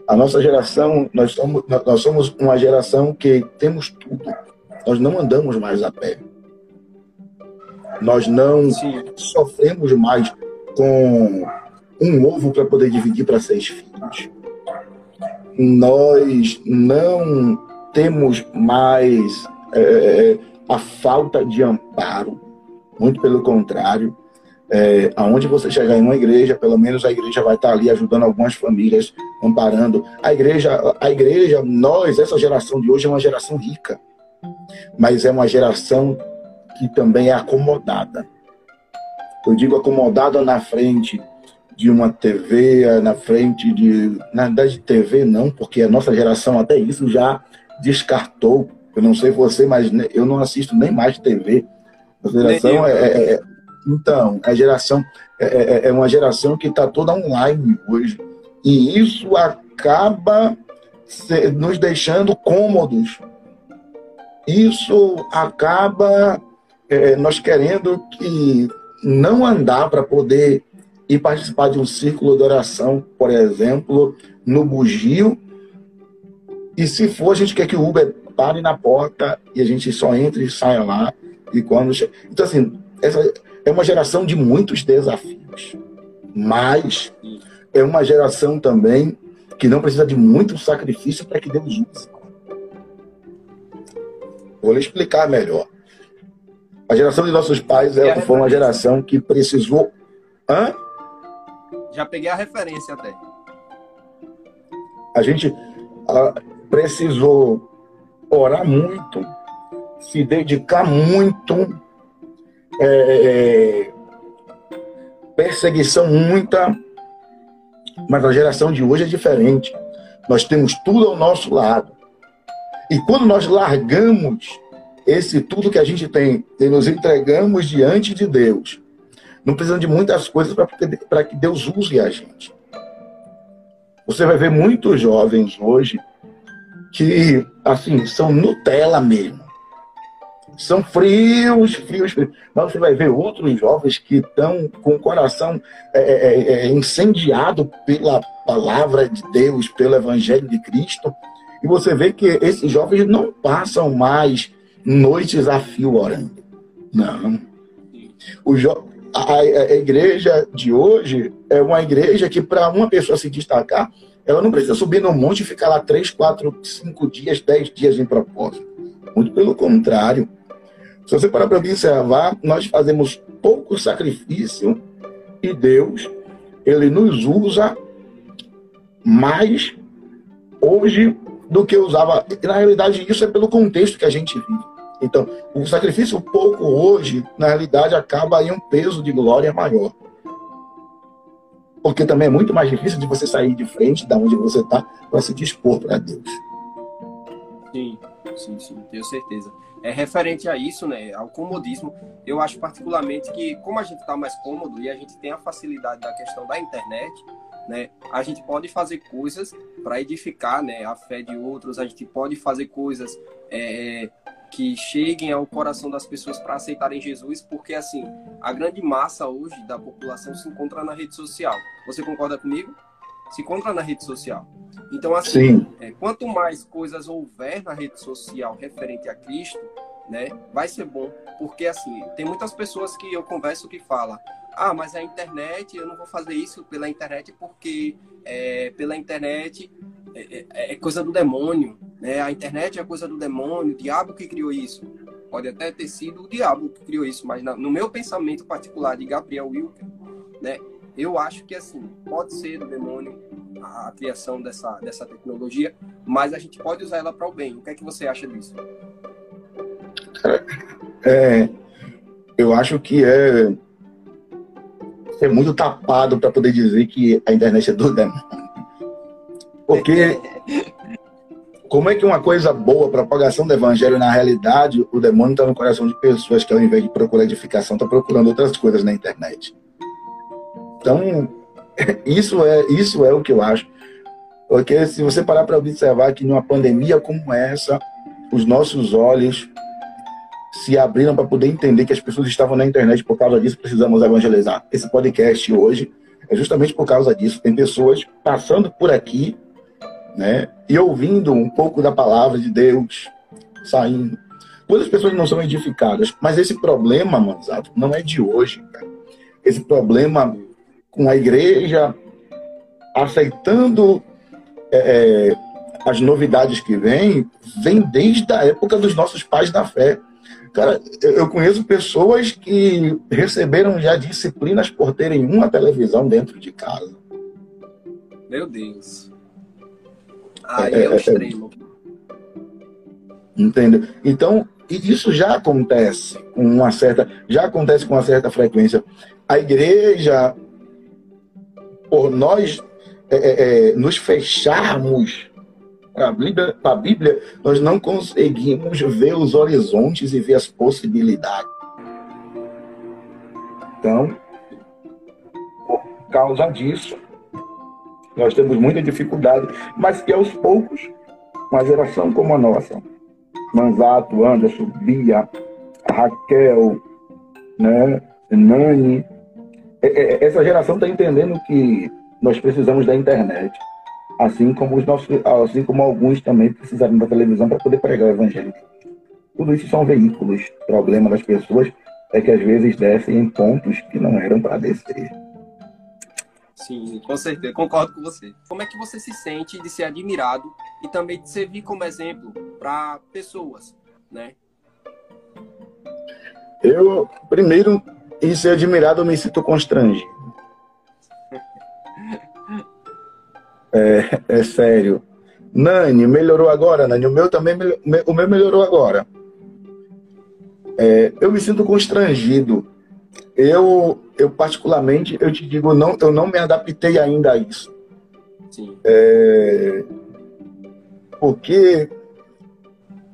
A nossa geração, nós somos, nós somos uma geração que temos tudo. Nós não andamos mais a pé. Nós não Sim. sofremos mais com um ovo para poder dividir para seis filhos nós não temos mais é, a falta de amparo, muito pelo contrário. É, aonde você chegar em uma igreja, pelo menos a igreja vai estar ali ajudando algumas famílias, amparando. A igreja, a igreja, nós, essa geração de hoje é uma geração rica, mas é uma geração que também é acomodada. Eu digo acomodada na frente de uma TV na frente de. Na verdade, TV não, porque a nossa geração até isso já descartou. Eu não sei você, mas eu não assisto nem mais TV. A geração é, é, é, Então, a geração é, é, é uma geração que está toda online hoje. E isso acaba nos deixando cômodos. Isso acaba é, nós querendo que não andar para poder e participar de um círculo de oração, por exemplo, no bugio. E se for, a gente quer que o Uber pare na porta e a gente só entre e saia lá. E quando Então, assim, essa é uma geração de muitos desafios. Mas é uma geração também que não precisa de muito sacrifício para que Deus use. Vou lhe explicar melhor. A geração de nossos pais ela foi uma geração que precisou. Hã? Já peguei a referência até. A gente a, precisou orar muito, se dedicar muito, é, é, perseguição muita, Mas a geração de hoje é diferente. Nós temos tudo ao nosso lado. E quando nós largamos esse tudo que a gente tem e nos entregamos diante de Deus, não precisamos de muitas coisas para que Deus use a gente. Você vai ver muitos jovens hoje que, assim, são Nutella mesmo. São frios, frios, frios. Mas você vai ver outros jovens que estão com o coração é, é, é, é, incendiado pela palavra de Deus, pelo Evangelho de Cristo. E você vê que esses jovens não passam mais noites a fio orando. Não. O jo a, a igreja de hoje é uma igreja que, para uma pessoa se destacar, ela não precisa subir no monte e ficar lá três, quatro, cinco dias, dez dias em propósito. Muito pelo contrário. Se você parar para observar, nós fazemos pouco sacrifício e Deus, ele nos usa mais hoje do que usava. E, na realidade, isso é pelo contexto que a gente vive. Então, o sacrifício pouco hoje, na realidade, acaba em um peso de glória maior. Porque também é muito mais difícil de você sair de frente da onde você está para se dispor para Deus. Sim, sim, sim, tenho certeza. É referente a isso, né, ao comodismo, eu acho particularmente que, como a gente está mais cômodo e a gente tem a facilidade da questão da internet, né, a gente pode fazer coisas para edificar né, a fé de outros, a gente pode fazer coisas é, que cheguem ao coração das pessoas para aceitarem Jesus, porque assim, a grande massa hoje da população se encontra na rede social. Você concorda comigo? Se encontra na rede social. Então, assim, é, quanto mais coisas houver na rede social referente a Cristo, né, vai ser bom, porque assim, tem muitas pessoas que eu converso que falam, ah, mas a internet, eu não vou fazer isso pela internet porque é, pela internet é, é, é, coisa do demônio, né? A internet é coisa do demônio, o diabo que criou isso. Pode até ter sido o diabo que criou isso, mas no meu pensamento particular de Gabriel Wilker, né? Eu acho que assim pode ser do demônio a, a criação dessa dessa tecnologia, mas a gente pode usar ela para o bem. O que é que você acha disso? É, eu acho que é ser muito tapado para poder dizer que a internet é do demônio. Porque como é que uma coisa boa, propagação do evangelho, na realidade, o demônio está no coração de pessoas que, ao invés de procurar edificação, está procurando outras coisas na internet. Então, isso é, isso é o que eu acho. Porque se você parar para observar que numa pandemia como essa, os nossos olhos se abriram para poder entender que as pessoas estavam na internet por causa disso, precisamos evangelizar. Esse podcast hoje é justamente por causa disso. Tem pessoas passando por aqui né? E ouvindo um pouco da palavra de Deus, saindo. Quantas pessoas não são edificadas? Mas esse problema, Manzato, não é de hoje, cara. Esse problema com a igreja aceitando é, é as novidades que vêm, vem desde a época dos nossos pais da fé. Cara, eu conheço pessoas que receberam já disciplinas por terem uma televisão dentro de casa. Meu Deus. Aí é, é o é, é. extremo. Entendeu? Então, isso já acontece com uma certa, já acontece com uma certa frequência. A igreja, por nós é, é, nos fecharmos para a, Bíblia, a Bíblia, nós não conseguimos ver os horizontes e ver as possibilidades. Então, por causa disso, nós temos muita dificuldade, mas que aos poucos, uma geração como a nossa, Manzato, Anderson, Bia, Raquel, né, Nani, é, é, essa geração está entendendo que nós precisamos da internet, assim como os nossos, assim como alguns também precisaram da televisão para poder pregar o evangelho. Tudo isso são veículos. O problema das pessoas é que às vezes descem em pontos que não eram para descer. Sim, com certeza, concordo com você. Como é que você se sente de ser admirado e também de servir como exemplo para pessoas, né? Eu, primeiro, em ser admirado, eu me sinto constrangido. é, é sério. Nani, melhorou agora, Nani? O meu também o meu melhorou agora. É, eu me sinto constrangido eu, eu particularmente, eu te digo, não, eu não me adaptei ainda a isso. Sim. É, porque,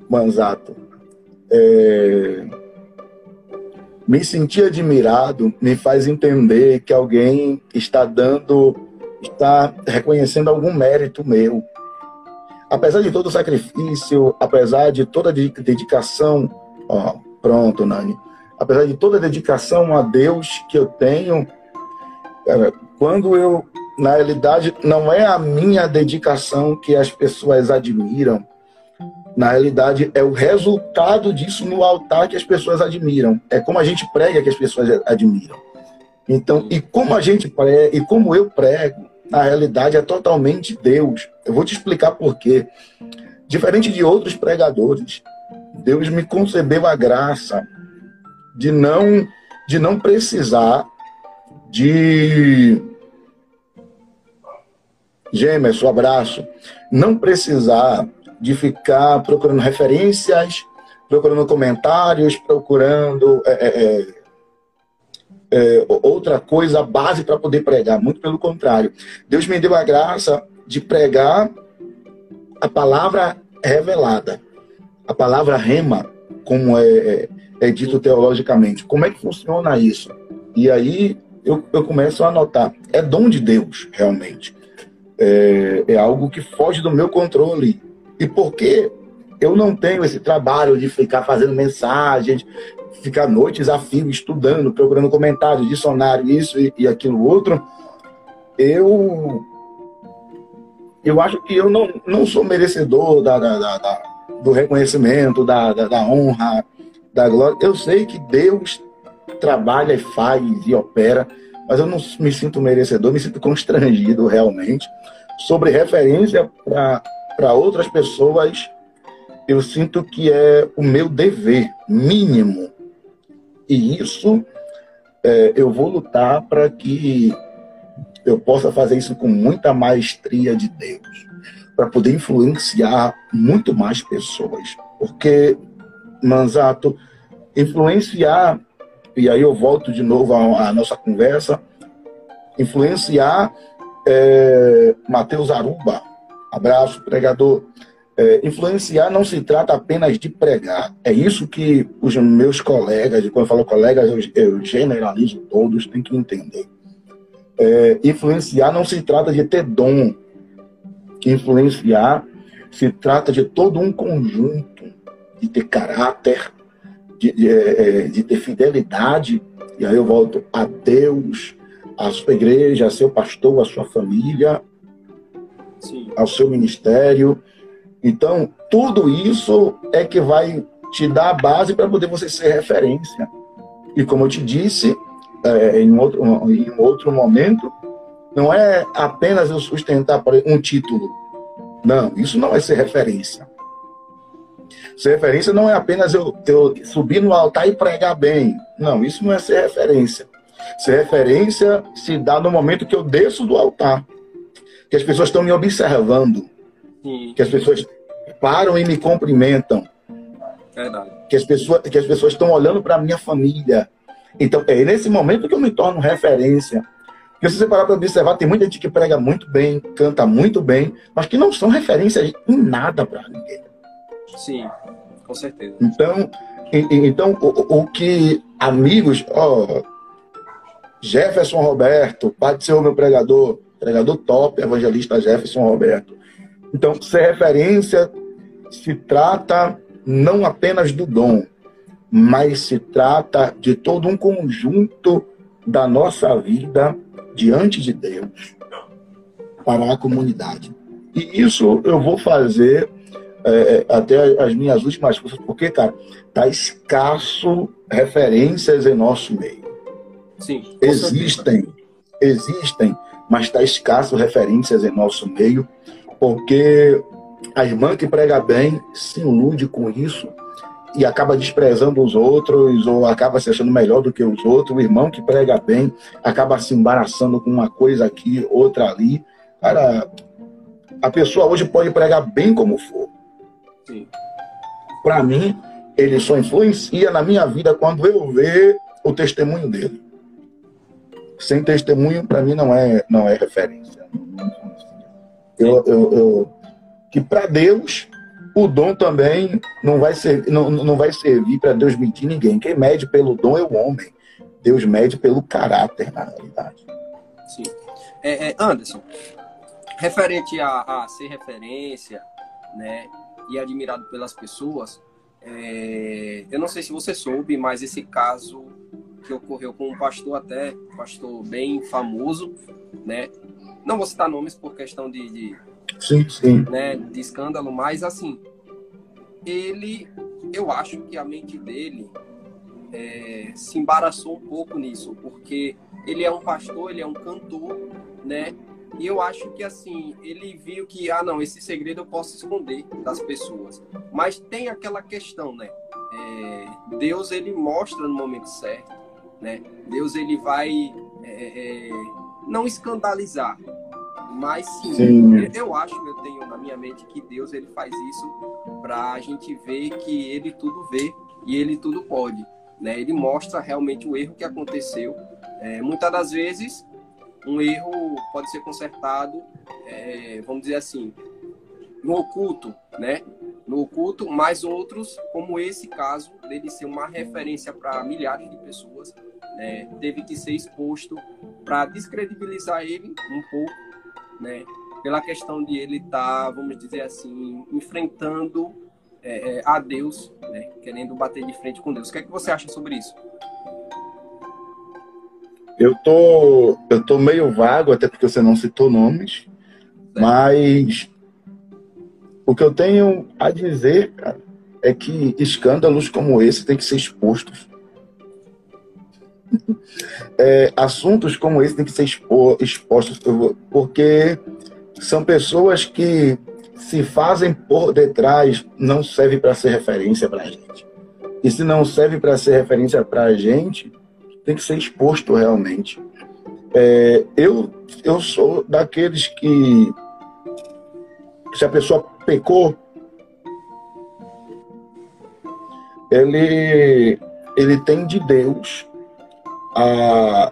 Manzato, é, me sentir admirado me faz entender que alguém está dando, está reconhecendo algum mérito meu. Apesar de todo o sacrifício, apesar de toda a dedicação, ó, pronto, Nani. Apesar de toda a dedicação a Deus que eu tenho, quando eu, na realidade, não é a minha dedicação que as pessoas admiram, na realidade, é o resultado disso no altar que as pessoas admiram. É como a gente prega que as pessoas admiram. Então, e como a gente prega, e como eu prego, na realidade é totalmente Deus. Eu vou te explicar por quê. Diferente de outros pregadores, Deus me concebeu a graça de não de não precisar de Gemerson, abraço. Não precisar de ficar procurando referências, procurando comentários, procurando é, é, é, é outra coisa, base para poder pregar. Muito pelo contrário. Deus me deu a graça de pregar a palavra revelada, a palavra rema, como é, é, é dito teologicamente. Como é que funciona isso? E aí eu, eu começo a notar. É dom de Deus, realmente. É, é algo que foge do meu controle. E porque eu não tenho esse trabalho de ficar fazendo mensagens, ficar noites a fio estudando, procurando comentários, dicionário, isso e, e aquilo outro, eu eu acho que eu não, não sou merecedor da, da, da do reconhecimento, da, da, da, honra, da glória. Eu sei que Deus trabalha e faz e opera, mas eu não me sinto merecedor, me sinto constrangido realmente. Sobre referência para outras pessoas, eu sinto que é o meu dever mínimo. E isso é, eu vou lutar para que eu possa fazer isso com muita maestria de Deus, para poder influenciar muito mais pessoas. Porque, Manzato, influenciar, e aí eu volto de novo à, à nossa conversa, influenciar é, Mateus Aruba, Abraço, pregador. É, influenciar não se trata apenas de pregar. É isso que os meus colegas, quando eu falo colegas, eu, eu generalizo todos, tem que entender. É, influenciar não se trata de ter dom. Influenciar se trata de todo um conjunto, de ter caráter, de, de, é, de ter fidelidade. E aí eu volto a Deus, a sua igreja, a seu pastor, a sua família, Sim. ao seu ministério. Então, tudo isso é que vai te dar a base para poder você ser referência. E como eu te disse, é, em, outro, em outro momento, não é apenas eu sustentar um título. Não, isso não é ser referência. Ser referência não é apenas eu, eu subir no altar e pregar bem. Não, isso não é ser referência. Ser referência se dá no momento que eu desço do altar que as pessoas estão me observando, Sim. que as pessoas param e me cumprimentam, Verdade. que as pessoas que as pessoas estão olhando para a minha família. Então é nesse momento que eu me torno referência. Porque se você parar para observar, tem muita gente que prega muito bem, canta muito bem, mas que não são referências em nada para ninguém. Sim, com certeza. Então, então o, o que amigos, ó, Jefferson Roberto, pode ser o meu pregador, pregador top, evangelista Jefferson Roberto. Então, ser referência se trata não apenas do dom, mas se trata de todo um conjunto da nossa vida diante de Deus para a comunidade. E isso eu vou fazer é, até as minhas últimas coisas, porque, cara, tá escasso referências em nosso meio. Sim. Existem, existem mas está escasso referências em nosso meio, porque a irmã que prega bem se ilude com isso e acaba desprezando os outros ou acaba se achando melhor do que os outros. O irmão que prega bem acaba se embaraçando com uma coisa aqui, outra ali. Cara, a pessoa hoje pode pregar bem como for. Para mim, ele só influencia na minha vida quando eu ver o testemunho dele sem testemunho, para mim, não é, não é referência. Eu, eu, eu que para Deus o dom também não vai, ser, não, não vai servir para Deus mentir ninguém. Quem mede pelo dom é o homem. Deus mede pelo caráter, na realidade. Sim. É, é, Anderson, referente a, a, ser referência, né, e admirado pelas pessoas, é, eu não sei se você soube, mas esse caso que ocorreu com um pastor até, um pastor bem famoso, né, não vou citar nomes por questão de, de sim, sim. Né, de escândalo, mas assim, ele, eu acho que a mente dele é, se embaraçou um pouco nisso, porque ele é um pastor, ele é um cantor, né? E eu acho que assim, ele viu que, ah, não, esse segredo eu posso esconder das pessoas. Mas tem aquela questão, né? É, Deus, ele mostra no momento certo, né? Deus, ele vai é, é, não escandalizar, mas sim, sim, eu acho, eu tenho na minha mente que Deus, ele faz isso para a gente ver que ele tudo vê e ele tudo pode. Né? Ele mostra realmente o erro que aconteceu. É, muitas das vezes, um erro pode ser consertado, é, vamos dizer assim, no oculto, né? No oculto, mas outros, como esse caso, dele ser uma referência para milhares de pessoas, né? teve que ser exposto para descredibilizar ele um pouco, né? Pela questão de ele estar, tá, vamos dizer assim, enfrentando é, é, a Deus, né? querendo bater de frente com Deus. O que é que você acha sobre isso? Eu tô, eu tô meio vago, até porque você não citou nomes, mas o que eu tenho a dizer, cara, é que escândalos como esse têm que ser expostos. É, assuntos como esse têm que ser expo, expostos, porque são pessoas que se fazem por detrás não serve para ser referência para a gente. E se não serve para ser referência para a gente, tem que ser exposto realmente. É, eu, eu sou daqueles que, se a pessoa pecou, ele, ele tem de Deus a,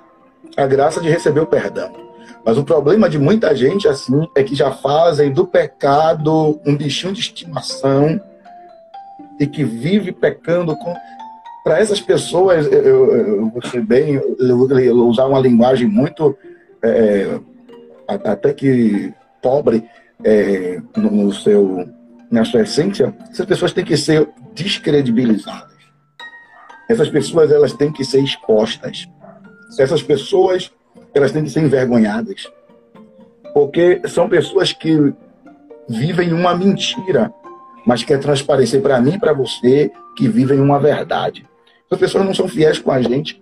a graça de receber o perdão. Mas o problema de muita gente assim é que já fazem do pecado um bichinho de estimação e que vive pecando com para essas pessoas eu, eu, vou ser bem eu vou usar uma linguagem muito é, até que pobre é, no seu na sua essência essas pessoas têm que ser descredibilizadas essas pessoas elas têm que ser expostas essas pessoas elas têm que ser envergonhadas. Porque são pessoas que vivem uma mentira, mas quer transparecer para mim e para você que vivem uma verdade. As pessoas não são fiéis com a gente,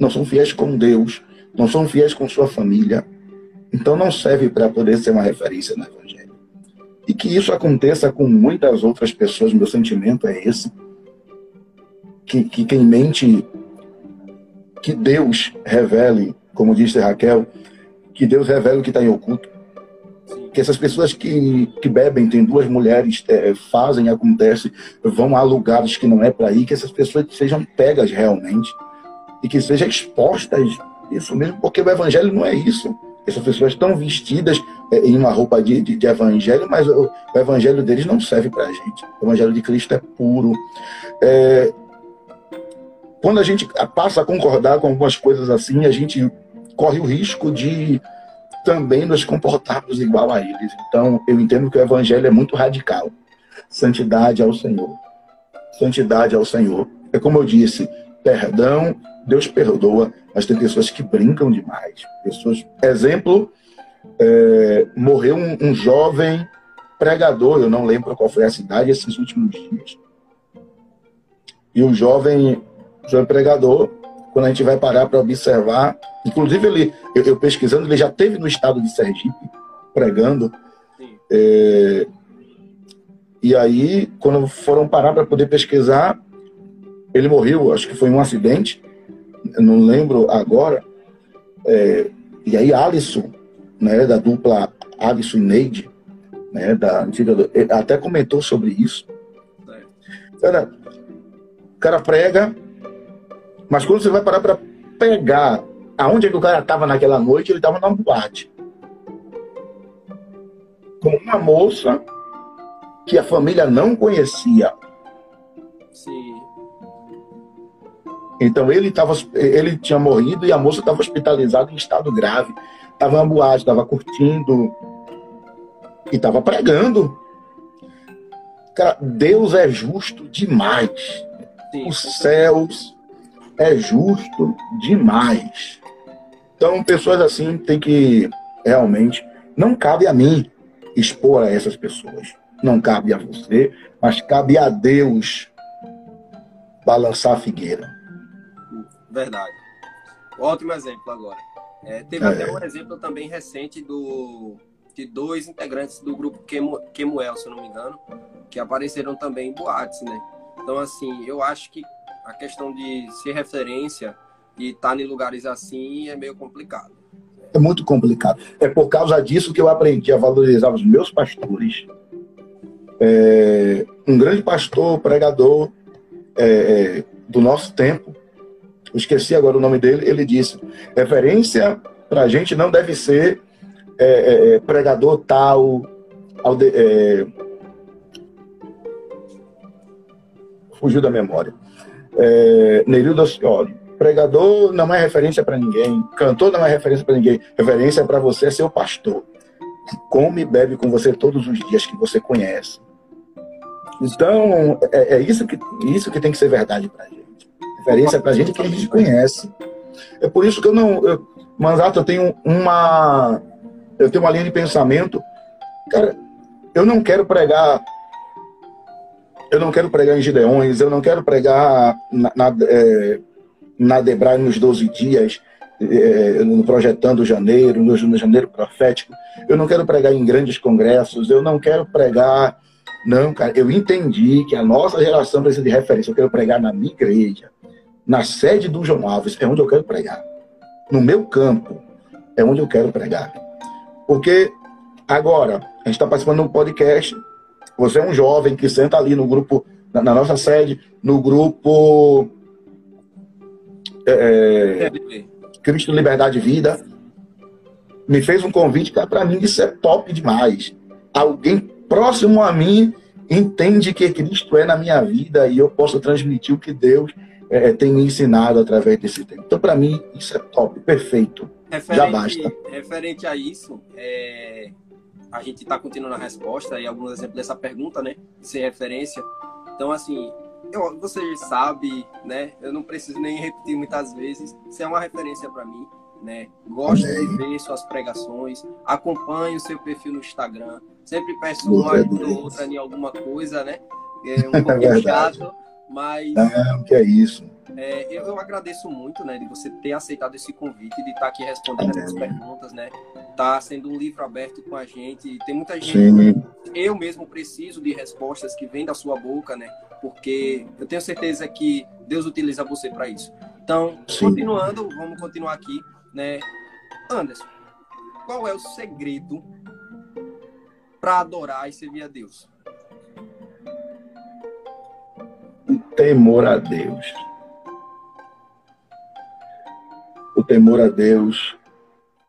não são fiéis com Deus, não são fiéis com sua família. Então não serve para poder ser uma referência no Evangelho. E que isso aconteça com muitas outras pessoas, meu sentimento é esse. Que, que quem mente, que Deus revele como disse Raquel, que Deus revela o que está em oculto. Que essas pessoas que, que bebem, tem duas mulheres, é, fazem, acontece, vão a lugares que não é para ir, que essas pessoas sejam pegas realmente e que sejam expostas isso mesmo, porque o evangelho não é isso. Essas pessoas estão vestidas é, em uma roupa de, de, de evangelho, mas o, o, evangelho deles não serve para a gente. O evangelho de Cristo é puro. É, quando a gente passa a concordar com algumas coisas assim, a gente corre o risco de também nos comportarmos igual a eles. Então, eu entendo que o evangelho é muito radical. Santidade ao Senhor. Santidade ao Senhor. É como eu disse, perdão, Deus perdoa, mas tem pessoas que brincam demais. Pessoas, exemplo, é, morreu um, um jovem pregador, eu não lembro qual foi a cidade esses últimos dias. E o jovem, o jovem pregador, quando a gente vai parar para observar, Inclusive, ele, eu, eu, pesquisando, ele já teve no estado de Sergipe, pregando. É, e aí, quando foram parar para poder pesquisar, ele morreu, acho que foi um acidente, não lembro agora. É, e aí, Alisson, né, da dupla Alisson e Neide, né, da antiga, até comentou sobre isso. Cara, o cara prega, mas quando você vai parar para pegar aonde é que o cara estava naquela noite? Ele estava numa boate. com uma moça que a família não conhecia. Sim. Então ele, tava, ele tinha morrido e a moça estava hospitalizada em estado grave. Estava na boate, estava curtindo e estava pregando. Cara, Deus é justo demais. Sim. Os céus é justo demais. Então, pessoas assim tem que realmente. Não cabe a mim expor a essas pessoas. Não cabe a você, mas cabe a Deus balançar a figueira. Verdade. Ótimo exemplo agora. É, teve é. até um exemplo também recente do, de dois integrantes do grupo Kemuel, se eu não me engano, que apareceram também em boates, né? Então, assim, eu acho que a questão de ser referência e estar tá em lugares assim é meio complicado. É muito complicado. É por causa disso que eu aprendi a valorizar os meus pastores. É, um grande pastor, pregador é, é do nosso tempo, eu esqueci agora o nome dele, ele disse: referência para a gente não deve ser é, é, é pregador tal, fugiu da memória. É, Nerildo Ascioli. Pregador não é referência para ninguém, cantor não é referência para ninguém, referência é para você é seu pastor. Come e bebe com você todos os dias que você conhece. Então, é, é isso, que, isso que tem que ser verdade para gente. Referência para a gente que a gente conhece. É por isso que eu não. Eu, Manzato, eu tenho uma. Eu tenho uma linha de pensamento. Cara, eu não quero pregar eu não quero pregar em Gideões, eu não quero pregar na, na, é, na nos 12 dias, é, no Projetando Janeiro, no, no Janeiro Profético. Eu não quero pregar em grandes congressos, eu não quero pregar. Não, cara, eu entendi que a nossa geração precisa de referência. Eu quero pregar na minha igreja, na sede do João Alves, é onde eu quero pregar. No meu campo, é onde eu quero pregar. Porque agora, a gente está participando de um podcast você é um jovem que senta ali no grupo, na, na nossa sede, no grupo é, é, Cristo, Liberdade e Vida. Me fez um convite, cara, para mim isso é top demais. Alguém próximo a mim entende que Cristo é na minha vida e eu posso transmitir o que Deus é, tem me ensinado através desse tempo. Então, para mim, isso é top, perfeito. Referente, Já basta. Referente a isso, é, a gente está continuando a resposta e alguns exemplos dessa pergunta, né? Sem referência. Então, assim, eu, você sabe, né? Eu não preciso nem repetir muitas vezes. Você é uma referência para mim, né? Gosto Amém. de ver suas pregações, acompanho o seu perfil no Instagram. Sempre peço uma ou outra em alguma coisa, né? É um pouquinho é chato, mas. Não, que é isso. É, eu, eu, agradeço muito, né, de você ter aceitado esse convite, de estar aqui respondendo essas perguntas, né? Tá sendo um livro aberto com a gente. Tem muita gente. Sim. Eu mesmo preciso de respostas que vêm da sua boca, né? Porque eu tenho certeza que Deus utiliza você para isso. Então, Sim. continuando, vamos continuar aqui, né? Anderson, qual é o segredo para adorar e servir a Deus? Temor a Deus o temor a Deus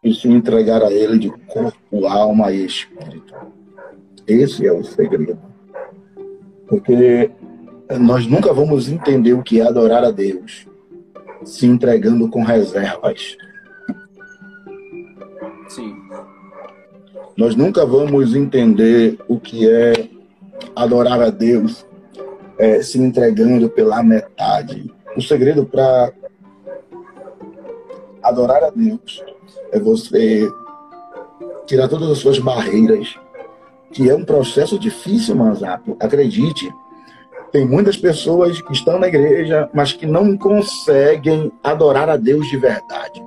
e se entregar a Ele de corpo, alma e espírito. Esse é o segredo. Porque nós nunca vamos entender o que é adorar a Deus se entregando com reservas. Sim. Nós nunca vamos entender o que é adorar a Deus é, se entregando pela metade. O segredo para adorar a Deus é você tirar todas as suas barreiras, que é um processo difícil, Manzato. Acredite, tem muitas pessoas que estão na igreja, mas que não conseguem adorar a Deus de verdade,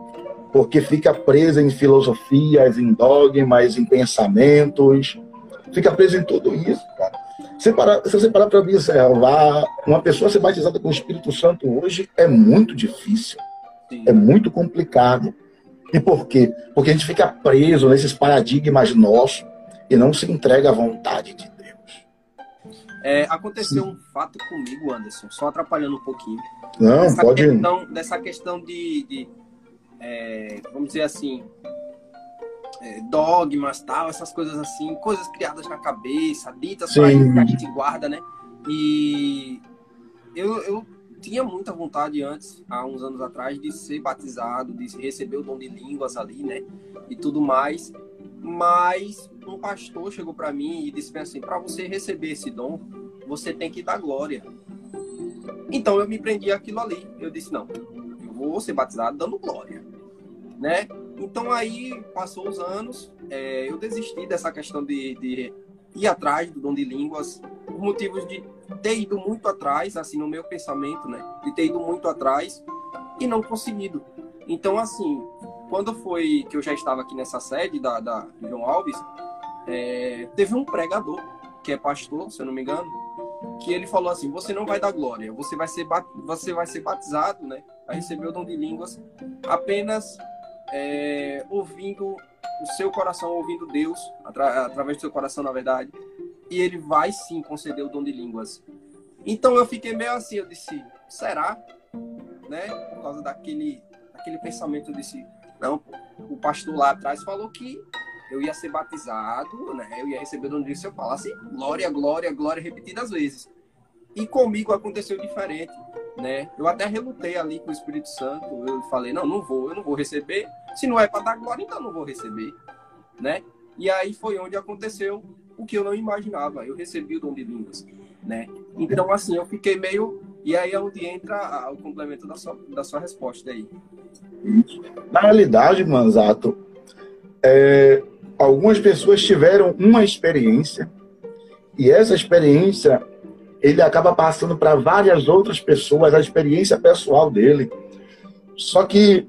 porque fica presa em filosofias, em dogmas, em pensamentos, fica presa em tudo isso, cara. Se, parar, se você parar para observar, uma pessoa ser batizada com o Espírito Santo hoje é muito difícil. É muito complicado. E por quê? Porque a gente fica preso nesses paradigmas nossos e não se entrega à vontade de Deus. É, aconteceu Sim. um fato comigo, Anderson, só atrapalhando um pouquinho. Não, dessa pode. Questão, dessa questão de, de é, vamos dizer assim, é, dogmas, tal, essas coisas assim, coisas criadas na cabeça, ditas para que a gente guarda, né? E eu, eu tinha muita vontade antes, há uns anos atrás, de ser batizado, de receber o dom de línguas ali, né? E tudo mais. Mas um pastor chegou para mim e disse assim: para você receber esse dom, você tem que dar glória. Então eu me prendi aquilo ali. Eu disse: não, eu vou ser batizado dando glória, né? Então aí passou os anos, é, eu desisti dessa questão de, de ir atrás do dom de línguas por motivos de ter ido muito atrás, assim, no meu pensamento, né? De ter ido muito atrás e não conseguido. Então, assim, quando foi que eu já estava aqui nessa sede da, da João Alves, é, teve um pregador, que é pastor, se eu não me engano, que ele falou assim: você não vai dar glória, você vai ser, você vai ser batizado, né? Vai receber o dom de línguas apenas é, ouvindo o seu coração, ouvindo Deus, atra através do seu coração, na verdade, e ele vai sim conceder o dom de línguas. Então eu fiquei meio assim, eu disse: será? Né? Por causa daquele, daquele pensamento, eu disse: não, o pastor lá atrás falou que eu ia ser batizado, né? Eu ia receber o dom de línguas se eu falasse glória, glória, glória repetidas vezes. E comigo aconteceu diferente, né? Eu até relutei ali com o Espírito Santo. Eu falei, não, não vou, eu não vou receber. Se não é para dar glória, então não vou receber, né? E aí foi onde aconteceu o que eu não imaginava. Eu recebi o dom de línguas, né? Então, assim, eu fiquei meio... E aí é onde entra o complemento da sua, da sua resposta aí. Na realidade, Manzato, é, algumas pessoas tiveram uma experiência e essa experiência ele acaba passando para várias outras pessoas a experiência pessoal dele. Só que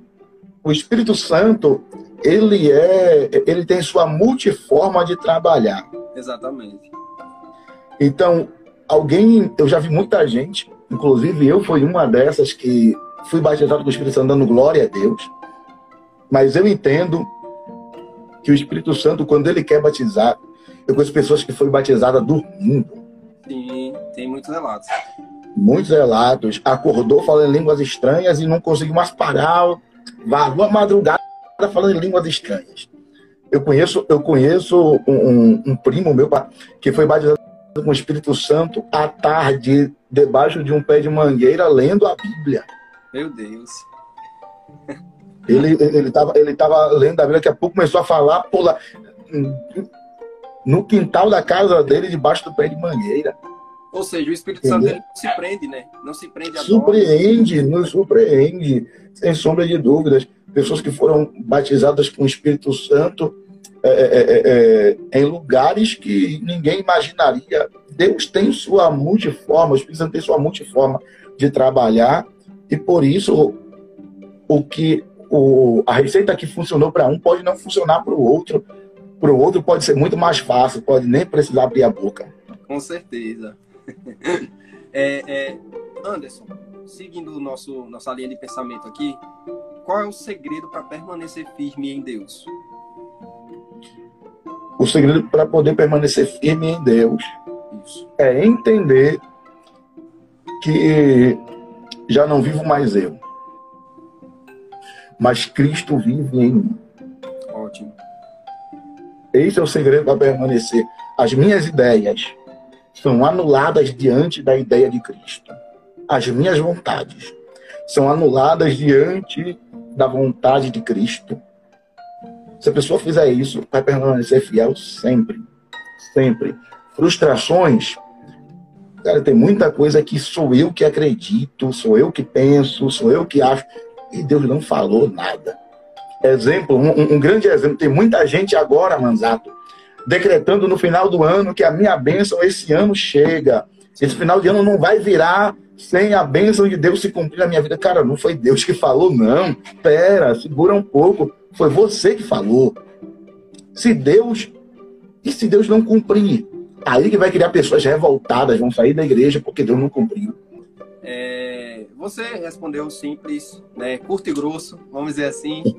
o Espírito Santo, ele é, ele tem sua multiforma de trabalhar. Exatamente. Então, alguém, eu já vi muita gente, inclusive eu fui uma dessas que fui batizado com o Espírito Santo dando glória a Deus. Mas eu entendo que o Espírito Santo, quando ele quer batizar, eu conheço pessoas que foram batizadas dormindo. Sim, tem muitos relatos. Muitos relatos. Acordou falando línguas estranhas e não conseguiu mais parar. Varou a madrugada falando em línguas estranhas. Eu conheço, eu conheço um, um, um primo meu que foi batizado com o Espírito Santo à tarde, debaixo de um pé de mangueira, lendo a Bíblia. Meu Deus. Ele ele estava ele tava lendo a Bíblia, daqui a pouco começou a falar, pular no quintal da casa dele, debaixo do pé de mangueira. Ou seja, o Espírito Entendeu? Santo não se prende, né? Não se prende a Surpreende, nos surpreende, sem sombra de dúvidas. Pessoas que foram batizadas com o Espírito Santo é, é, é, é, em lugares que ninguém imaginaria. Deus tem sua multiforma, o Espírito Santo tem sua multiforma de trabalhar, e por isso o que o, a receita que funcionou para um pode não funcionar para o outro para o outro pode ser muito mais fácil, pode nem precisar abrir a boca. Com certeza. é, é, Anderson, seguindo nosso, nossa linha de pensamento aqui, qual é o segredo para permanecer firme em Deus? O segredo para poder permanecer firme em Deus Isso. é entender que já não vivo mais eu, mas Cristo vive em mim. Ótimo. Esse é o segredo para permanecer. As minhas ideias são anuladas diante da ideia de Cristo. As minhas vontades são anuladas diante da vontade de Cristo. Se a pessoa fizer isso, vai permanecer fiel sempre. Sempre. Frustrações. Cara, tem muita coisa que sou eu que acredito, sou eu que penso, sou eu que acho. E Deus não falou nada. Exemplo, um, um grande exemplo, tem muita gente agora, Manzato, decretando no final do ano que a minha bênção esse ano chega. Esse final de ano não vai virar sem a bênção de Deus se cumprir na minha vida. Cara, não foi Deus que falou, não. Pera, segura um pouco. Foi você que falou. Se Deus. E se Deus não cumprir? Aí que vai criar pessoas revoltadas, vão sair da igreja porque Deus não cumpriu. É, você respondeu simples, né, curto e grosso, vamos dizer assim.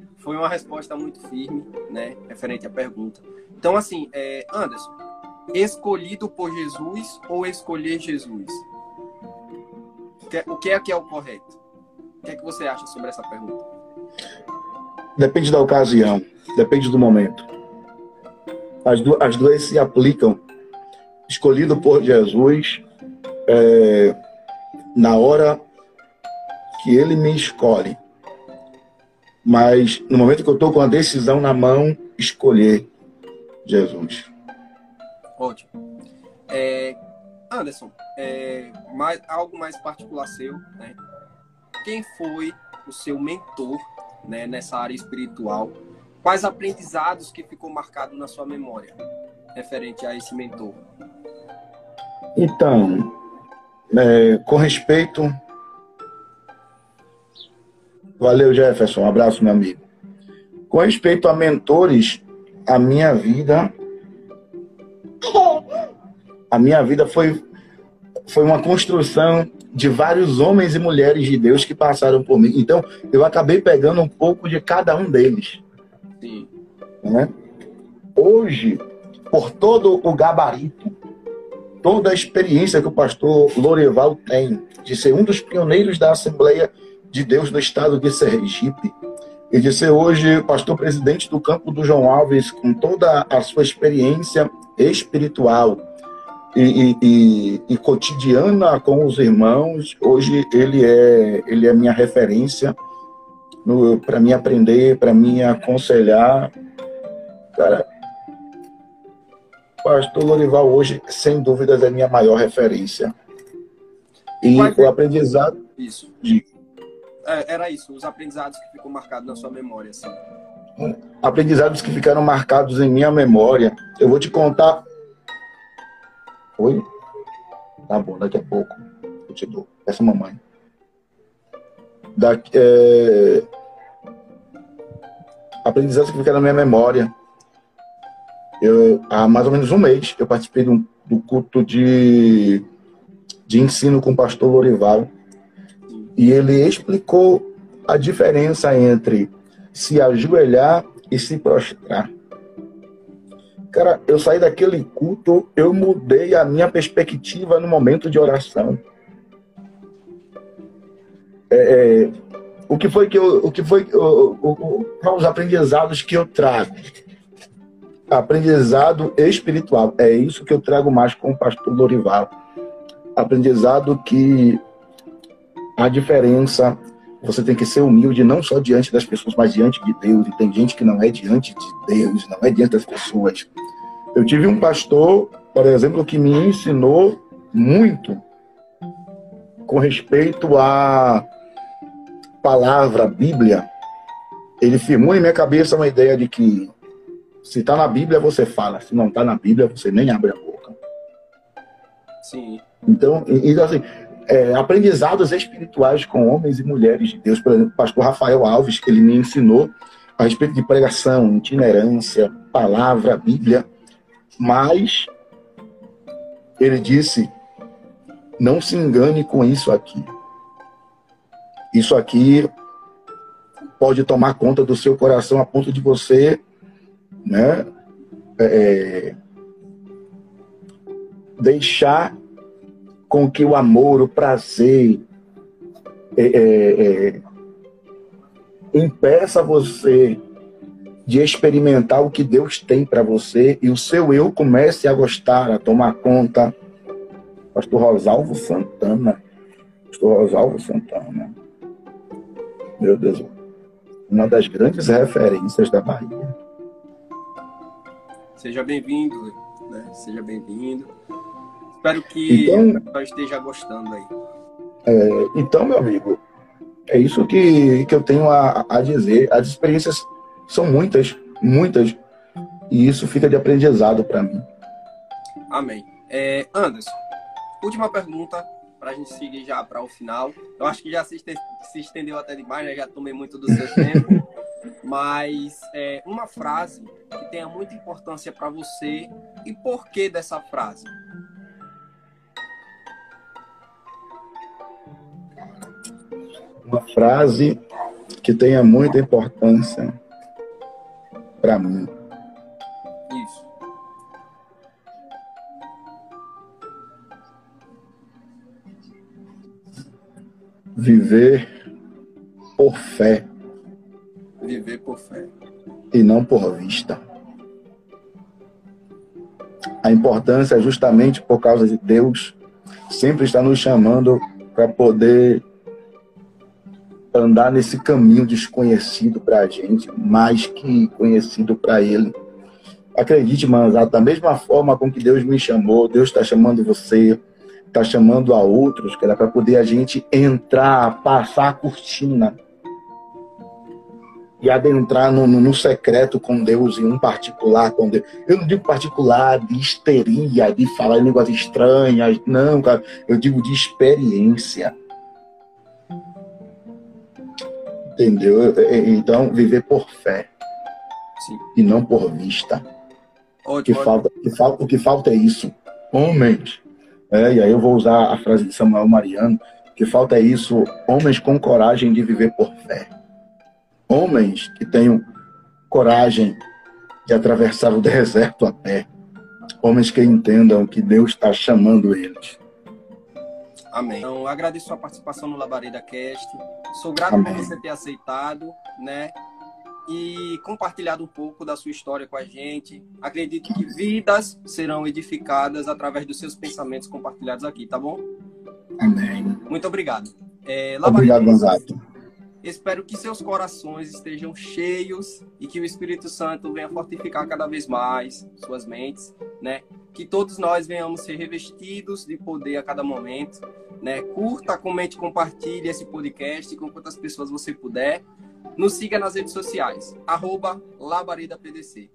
Foi uma resposta muito firme, né, referente à pergunta. Então, assim, é, Anderson, escolhido por Jesus ou escolher Jesus? O que é que é o correto? O que é que você acha sobre essa pergunta? depende da ocasião, depende do momento. As, as duas se aplicam. Escolhido por Jesus, é, na hora que ele me escolhe. Mas no momento que eu estou com a decisão na mão, escolher Jesus. Ótimo. É, Anderson, é, mais, algo mais particular seu, né? Quem foi o seu mentor né, nessa área espiritual? Quais aprendizados que ficou marcado na sua memória referente a esse mentor? Então, é, com respeito. Valeu, Jefferson. Um abraço, meu amigo. Com respeito a mentores, a minha vida. A minha vida foi, foi uma construção de vários homens e mulheres de Deus que passaram por mim. Então, eu acabei pegando um pouco de cada um deles. Sim. Né? Hoje, por todo o gabarito, toda a experiência que o pastor Loreval tem de ser um dos pioneiros da Assembleia de Deus no estado de Sergipe e de ser hoje pastor presidente do campo do João Alves com toda a sua experiência espiritual, e, e, e, cotidiana com os irmãos. Hoje ele é ele é minha referência para me aprender, para me aconselhar. Cara, Pastor Lorival hoje, sem dúvidas, é minha maior referência. E o aprendizado. Isso. De... É, era isso, os aprendizados que ficou marcados na sua memória. Assim. Aprendizados que ficaram marcados em minha memória. Eu vou te contar Oi? Tá bom, daqui a pouco eu te dou. Essa mamãe. Daqui, é... Aprendizados que ficaram na minha memória. Eu, há mais ou menos um mês eu participei do, do culto de, de ensino com o pastor Lorival. E ele explicou a diferença entre se ajoelhar e se prostrar. Cara, eu saí daquele culto, eu mudei a minha perspectiva no momento de oração. É, é o que foi que eu, o que foi o, o, o, os aprendizados que eu trago? Aprendizado espiritual. É isso que eu trago mais com o pastor Lorival. Aprendizado que a diferença você tem que ser humilde não só diante das pessoas, mas diante de Deus. E tem gente que não é diante de Deus, não é diante das pessoas. Eu tive um pastor, por exemplo, que me ensinou muito com respeito à palavra Bíblia. Ele firmou em minha cabeça uma ideia de que se está na Bíblia, você fala. Se não está na Bíblia, você nem abre a boca. Sim. Então, então assim, é, aprendizados espirituais com homens e mulheres de Deus. Por exemplo, o pastor Rafael Alves, ele me ensinou a respeito de pregação, itinerância, palavra, Bíblia. Mas ele disse: não se engane com isso aqui. Isso aqui pode tomar conta do seu coração a ponto de você, né, é, deixar com que o amor, o prazer, é, é, é impeça você de experimentar o que Deus tem para você e o seu eu comece a gostar, a tomar conta. Pastor Rosalvo Santana. Pastor Rosalvo Santana. Meu Deus. Uma das grandes referências da Bahia. Seja bem-vindo, né? Seja bem-vindo. Espero que então, esteja gostando aí. É, então, meu amigo, é isso que, que eu tenho a, a dizer. As experiências são muitas, muitas. E isso fica de aprendizado para mim. Amém. É, Anderson, última pergunta para a gente seguir já para o final. Eu acho que já se, se estendeu até demais, né? já tomei muito do seu tempo. Mas é, uma frase que tenha muita importância para você e por que dessa frase? Uma frase que tenha muita importância para mim. Isso. Viver por fé. Viver por fé. E não por vista. A importância é justamente por causa de Deus sempre está nos chamando para poder andar nesse caminho desconhecido para a gente, mais que conhecido para Ele. Acredite, Manzato, da mesma forma com que Deus me chamou, Deus está chamando você, está chamando a outros, que era para poder a gente entrar, passar a cortina e adentrar no, no, no, secreto com Deus e um particular com Deus. Eu não digo particular de histeria, de falar línguas estranhas, não, cara. Eu digo de experiência Entendeu? Então, viver por fé. Sim. E não por vista. Ótimo, que falta, que falta, o que falta é isso. Homens. É, e aí eu vou usar a frase de Samuel Mariano. que falta é isso. Homens com coragem de viver por fé. Homens que tenham coragem de atravessar o deserto a pé. Homens que entendam que Deus está chamando eles. Amém. Então, agradeço a participação no Labareda Cast. Sou grato Amém. por você ter aceitado, né? E compartilhado um pouco da sua história com a gente. Acredito que vidas serão edificadas através dos seus pensamentos compartilhados aqui, tá bom? Amém. Muito obrigado. É, obrigado, Gonzato. Espero que seus corações estejam cheios e que o Espírito Santo venha fortificar cada vez mais suas mentes, né? Que todos nós venhamos ser revestidos de poder a cada momento né? Curta, comente, compartilhe esse podcast com quantas pessoas você puder. Nos siga nas redes sociais, arroba LabaredaPDC.